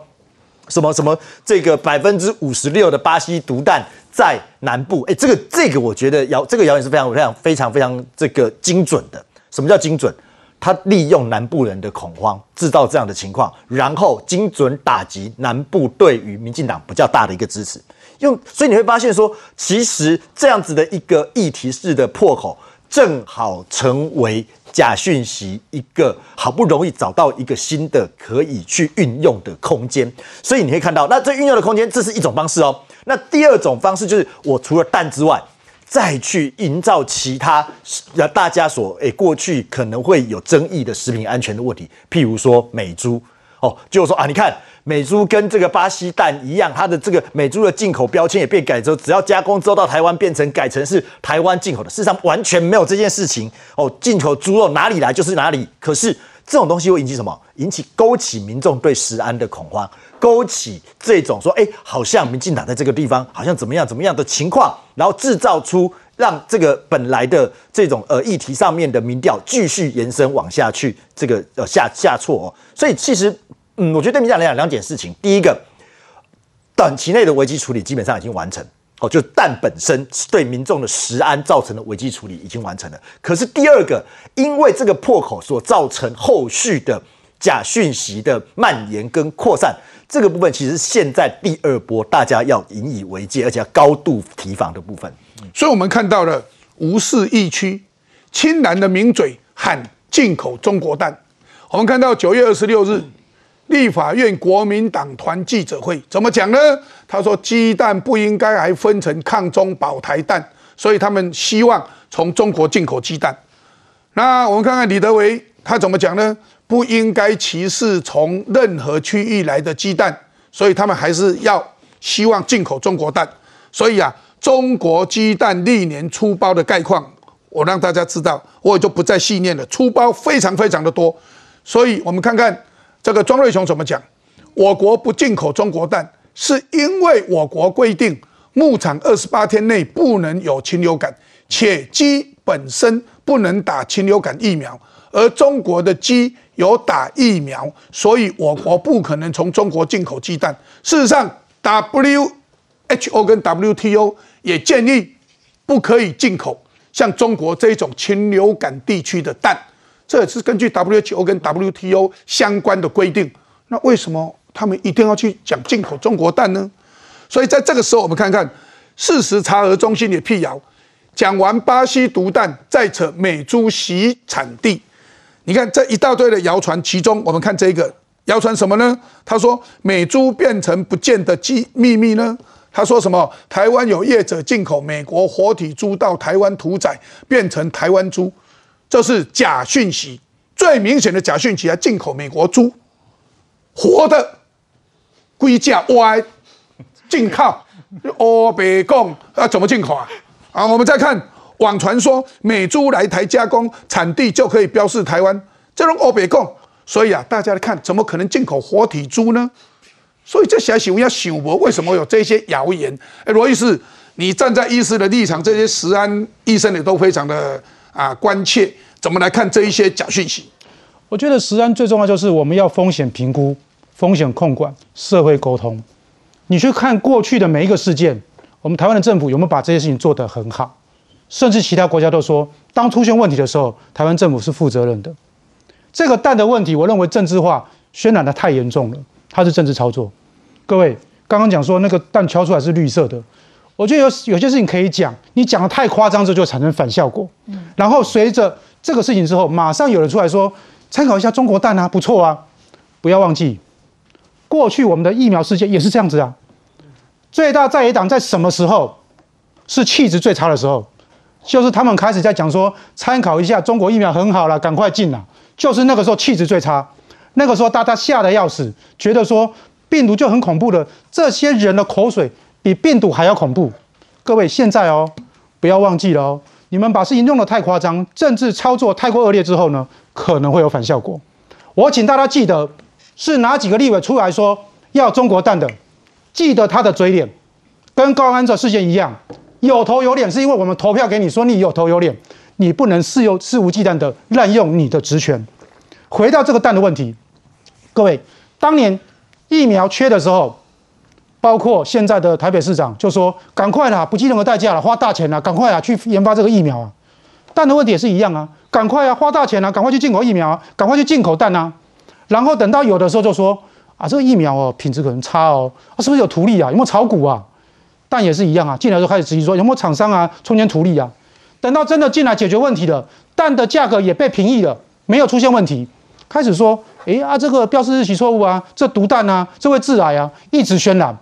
什么什么这个百分之五十六的巴西毒蛋在南部，哎，这个这个我觉得谣这个谣言是非常非常非常非常这个精准的。什么叫精准？他利用南部人的恐慌，制造这样的情况，然后精准打击南部对于民进党比较大的一个支持。用，所以你会发现说，其实这样子的一个议题式的破口，正好成为假讯息一个好不容易找到一个新的可以去运用的空间。所以你会看到，那这运用的空间，这是一种方式哦。那第二种方式就是，我除了弹之外。再去营造其他大家所诶过去可能会有争议的食品安全的问题，譬如说美猪哦，就是说啊，你看美猪跟这个巴西蛋一样，它的这个美猪的进口标签也变改之后，只要加工之后到台湾变成改成是台湾进口的，事实上完全没有这件事情哦，进口猪肉哪里来就是哪里，可是。这种东西会引起什么？引起勾起民众对食安的恐慌，勾起这种说，哎，好像民进党在这个地方好像怎么样怎么样的情况，然后制造出让这个本来的这种呃议题上面的民调继续延伸往下去，这个呃下下挫哦。所以其实，嗯，我觉得对民进党来讲两件事情，第一个，短期内的危机处理基本上已经完成。哦，就蛋本身对民众的食安造成的危机处理已经完成了。可是第二个，因为这个破口所造成后续的假讯息的蔓延跟扩散，这个部分其实现在第二波大家要引以为戒，而且要高度提防的部分。所以我们看到了无视疫区，青蓝的名嘴喊进口中国蛋。我们看到九月二十六日。立法院国民党团记者会怎么讲呢？他说鸡蛋不应该还分成抗中保台蛋，所以他们希望从中国进口鸡蛋。那我们看看李德维他怎么讲呢？不应该歧视从任何区域来的鸡蛋，所以他们还是要希望进口中国蛋。所以啊，中国鸡蛋历年出包的概况，我让大家知道，我也就不再细念了。出包非常非常的多，所以我们看看。这个庄瑞雄怎么讲？我国不进口中国蛋，是因为我国规定牧场二十八天内不能有禽流感，且鸡本身不能打禽流感疫苗，而中国的鸡有打疫苗，所以我国不可能从中国进口鸡蛋。事实上，WHO 跟 WTO 也建议不可以进口像中国这种禽流感地区的蛋。这也是根据 WHO 跟 WTO 相关的规定，那为什么他们一定要去讲进口中国蛋呢？所以在这个时候，我们看看事实查核中心也辟谣，讲完巴西毒蛋，再扯美猪洗产地。你看这一大堆的谣传，其中我们看这个谣传什么呢？他说美猪变成不见的机秘密呢？他说什么？台湾有业者进口美国活体猪到台湾屠宰，变成台湾猪。这是假讯息，最明显的假讯息，还进口美国猪，活的，龟价歪，进口，哦，别讲啊，怎么进口啊？啊，我们再看网传说美猪来台加工，产地就可以标示台湾，这种哦别讲，所以啊，大家来看，怎么可能进口活体猪呢？所以这些新闻要想博，为什么有这些谣言？哎，罗医师，你站在医师的立场，这些食安医生也都非常的。啊，关切怎么来看这一些假讯息？我觉得实安最重要就是我们要风险评估、风险控管、社会沟通。你去看过去的每一个事件，我们台湾的政府有没有把这些事情做得很好？甚至其他国家都说，当出现问题的时候，台湾政府是负责任的。这个蛋的问题，我认为政治化渲染的太严重了，它是政治操作。各位刚刚讲说那个蛋敲出来是绿色的。我觉得有有些事情可以讲，你讲的太夸张之后就产生反效果。嗯，然后随着这个事情之后，马上有人出来说，参考一下中国蛋啊，不错啊。不要忘记，过去我们的疫苗事件也是这样子啊。最大在野党在什么时候是气质最差的时候？就是他们开始在讲说，参考一下中国疫苗很好了，赶快进了。就是那个时候气质最差，那个时候大家吓得要死，觉得说病毒就很恐怖的，这些人的口水。比病毒还要恐怖，各位现在哦，不要忘记了哦，你们把事情弄得太夸张，政治操作太过恶劣之后呢，可能会有反效果。我请大家记得，是哪几个立委出来说要中国蛋的，记得他的嘴脸，跟高安这事件一样，有头有脸，是因为我们投票给你说你有头有脸，你不能肆有肆无忌惮的滥用你的职权。回到这个蛋的问题，各位，当年疫苗缺的时候。包括现在的台北市长就说：“赶快啦，不计任何代价了，花大钱了，赶快啊，去研发这个疫苗啊！”蛋的问题也是一样啊，赶快啊，花大钱啊，赶快去进口疫苗啊，赶快去进口蛋啊。然后等到有的时候就说啊，这个疫苗哦品质可能差哦，啊是不是有图利啊？有没有炒股啊？蛋也是一样啊，进来就开始质疑说有没有厂商啊中间图利啊？等到真的进来解决问题了，蛋的价格也被平抑了，没有出现问题，开始说，诶啊这个标示日期错误啊，这毒蛋啊，这会致癌啊，一直渲染。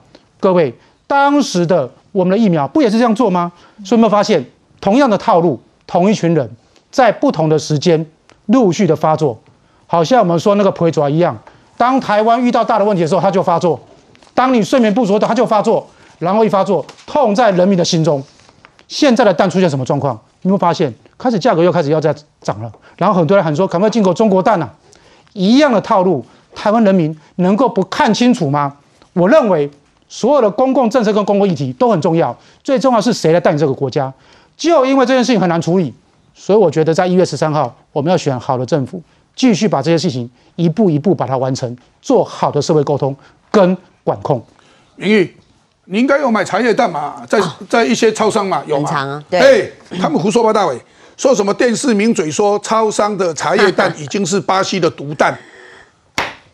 各位，当时的我们的疫苗不也是这样做吗？所以有没有发现同样的套路，同一群人在不同的时间陆续的发作，好像我们说那个普爪一样，当台湾遇到大的问题的时候，它就发作；当你睡眠不足的，它就发作。然后一发作，痛在人民的心中。现在的蛋出现什么状况？你会发现，开始价格又开始要再涨了。然后很多人喊说，可不可以进口中国蛋啊？一样的套路，台湾人民能够不看清楚吗？我认为，所有的公共政策跟公共议题都很重要，最重要是谁来带领这个国家。就因为这件事情很难处理，所以我觉得在一月十三号，我们要选好的政府，继续把这些事情一步一步把它完成，做好的社会沟通跟管控。明玉。你应该有买茶叶蛋嘛，在在一些超商嘛有嘛？啊，对。哎，他们胡说八道哎，说什么电视名嘴说超商的茶叶蛋 已经是巴西的毒蛋。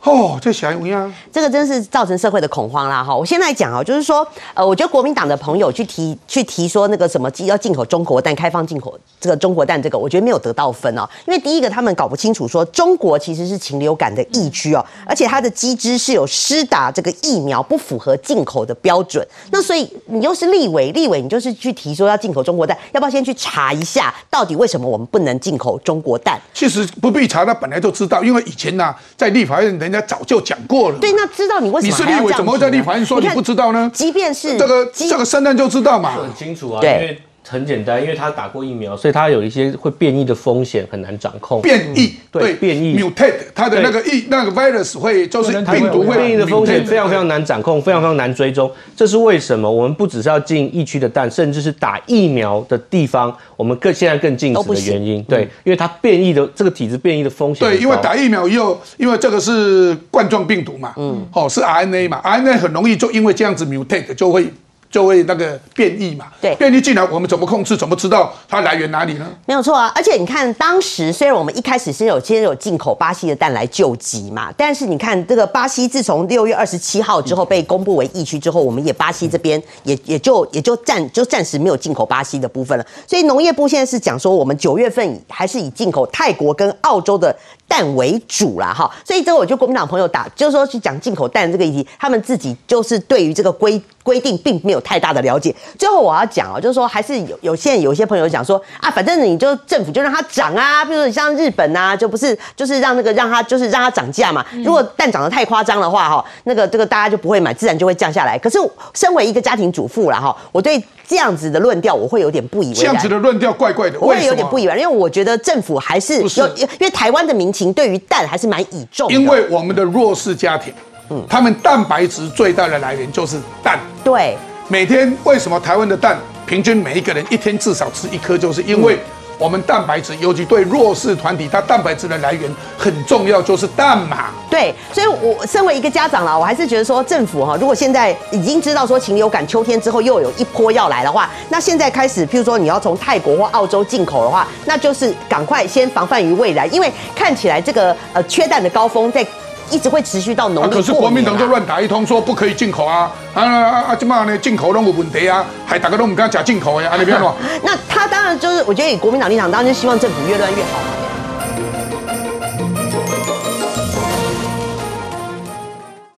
哦，这小样样，这个真是造成社会的恐慌啦！哈，我现在讲哦，就是说，呃，我觉得国民党的朋友去提去提说那个什么要进口中国蛋，开放进口这个中国蛋，这个我觉得没有得到分哦。因为第一个，他们搞不清楚说中国其实是禽流感的疫区哦，而且它的机制是有施打这个疫苗不符合进口的标准。那所以你又是立委，立委你就是去提说要进口中国蛋，要不要先去查一下到底为什么我们不能进口中国蛋？其实不必查，他本来就知道，因为以前呢，在立法院人。人家早就讲过了。对，那知道你为什么你是立委，怎么会在立法院说你不知道呢？即便是这个这个圣诞就知道嘛，很清楚啊。对。很简单，因为他打过疫苗，所以他有一些会变异的风险很难掌控。变异对变异，mutate，它的那个疫那个 virus 会就是病毒会变异的风险非常非常难掌控，非常非常难追踪。这是为什么？我们不只是要进疫区的蛋，甚至是打疫苗的地方，我们更现在更禁止的原因。对，因为它变异的这个体质变异的风险。对，因为打疫苗以后，因为这个是冠状病毒嘛，嗯，哦是 RNA 嘛，RNA 很容易就因为这样子 mutate 就会。就会那个变异嘛，对，变异进来，我们怎么控制？怎么知道它来源哪里呢？没有错啊，而且你看，当时虽然我们一开始是有先有进口巴西的蛋来救急嘛，但是你看这个巴西自从六月二十七号之后被公布为疫区之后，我们也巴西这边也也就也就暂就暂时没有进口巴西的部分了。所以农业部现在是讲说，我们九月份还是以进口泰国跟澳洲的蛋为主啦，哈。所以这个我就国民党朋友打，就是说去讲进口蛋这个议题，他们自己就是对于这个规规定并没有。太大的了解，最后我要讲哦，就是说还是有有现在有些朋友讲说啊，反正你就政府就让它涨啊，比如说像日本啊，就不是就是让那个让它就是让它涨价嘛。如果蛋涨得太夸张的话哈，那个这个大家就不会买，自然就会降下来。可是身为一个家庭主妇了哈，我对这样子的论调我会有点不以为然。这样子的论调怪怪的，我会有点不以为然，因为我觉得政府还是有，因为台湾的民情对于蛋还是蛮倚重的。因为我们的弱势家庭，嗯，他们蛋白质最大的来源就是蛋。对。每天为什么台湾的蛋平均每一个人一天至少吃一颗？就是因为我们蛋白质，尤其对弱势团体，它蛋白质的来源很重要，就是蛋嘛。对，所以我身为一个家长啦，我还是觉得说政府哈，如果现在已经知道说禽流感秋天之后又有一波要来的话，那现在开始，譬如说你要从泰国或澳洲进口的话，那就是赶快先防范于未然，因为看起来这个呃缺蛋的高峰在。一直会持续到农历可是国民党就乱打一通，说不可以进口啊啊啊啊！这嘛呢，进口都有问题啊，还大家都唔敢讲进口呀，啊，你不要那他当然就是，我觉得以国民党立场，当然就希望政府越乱越好。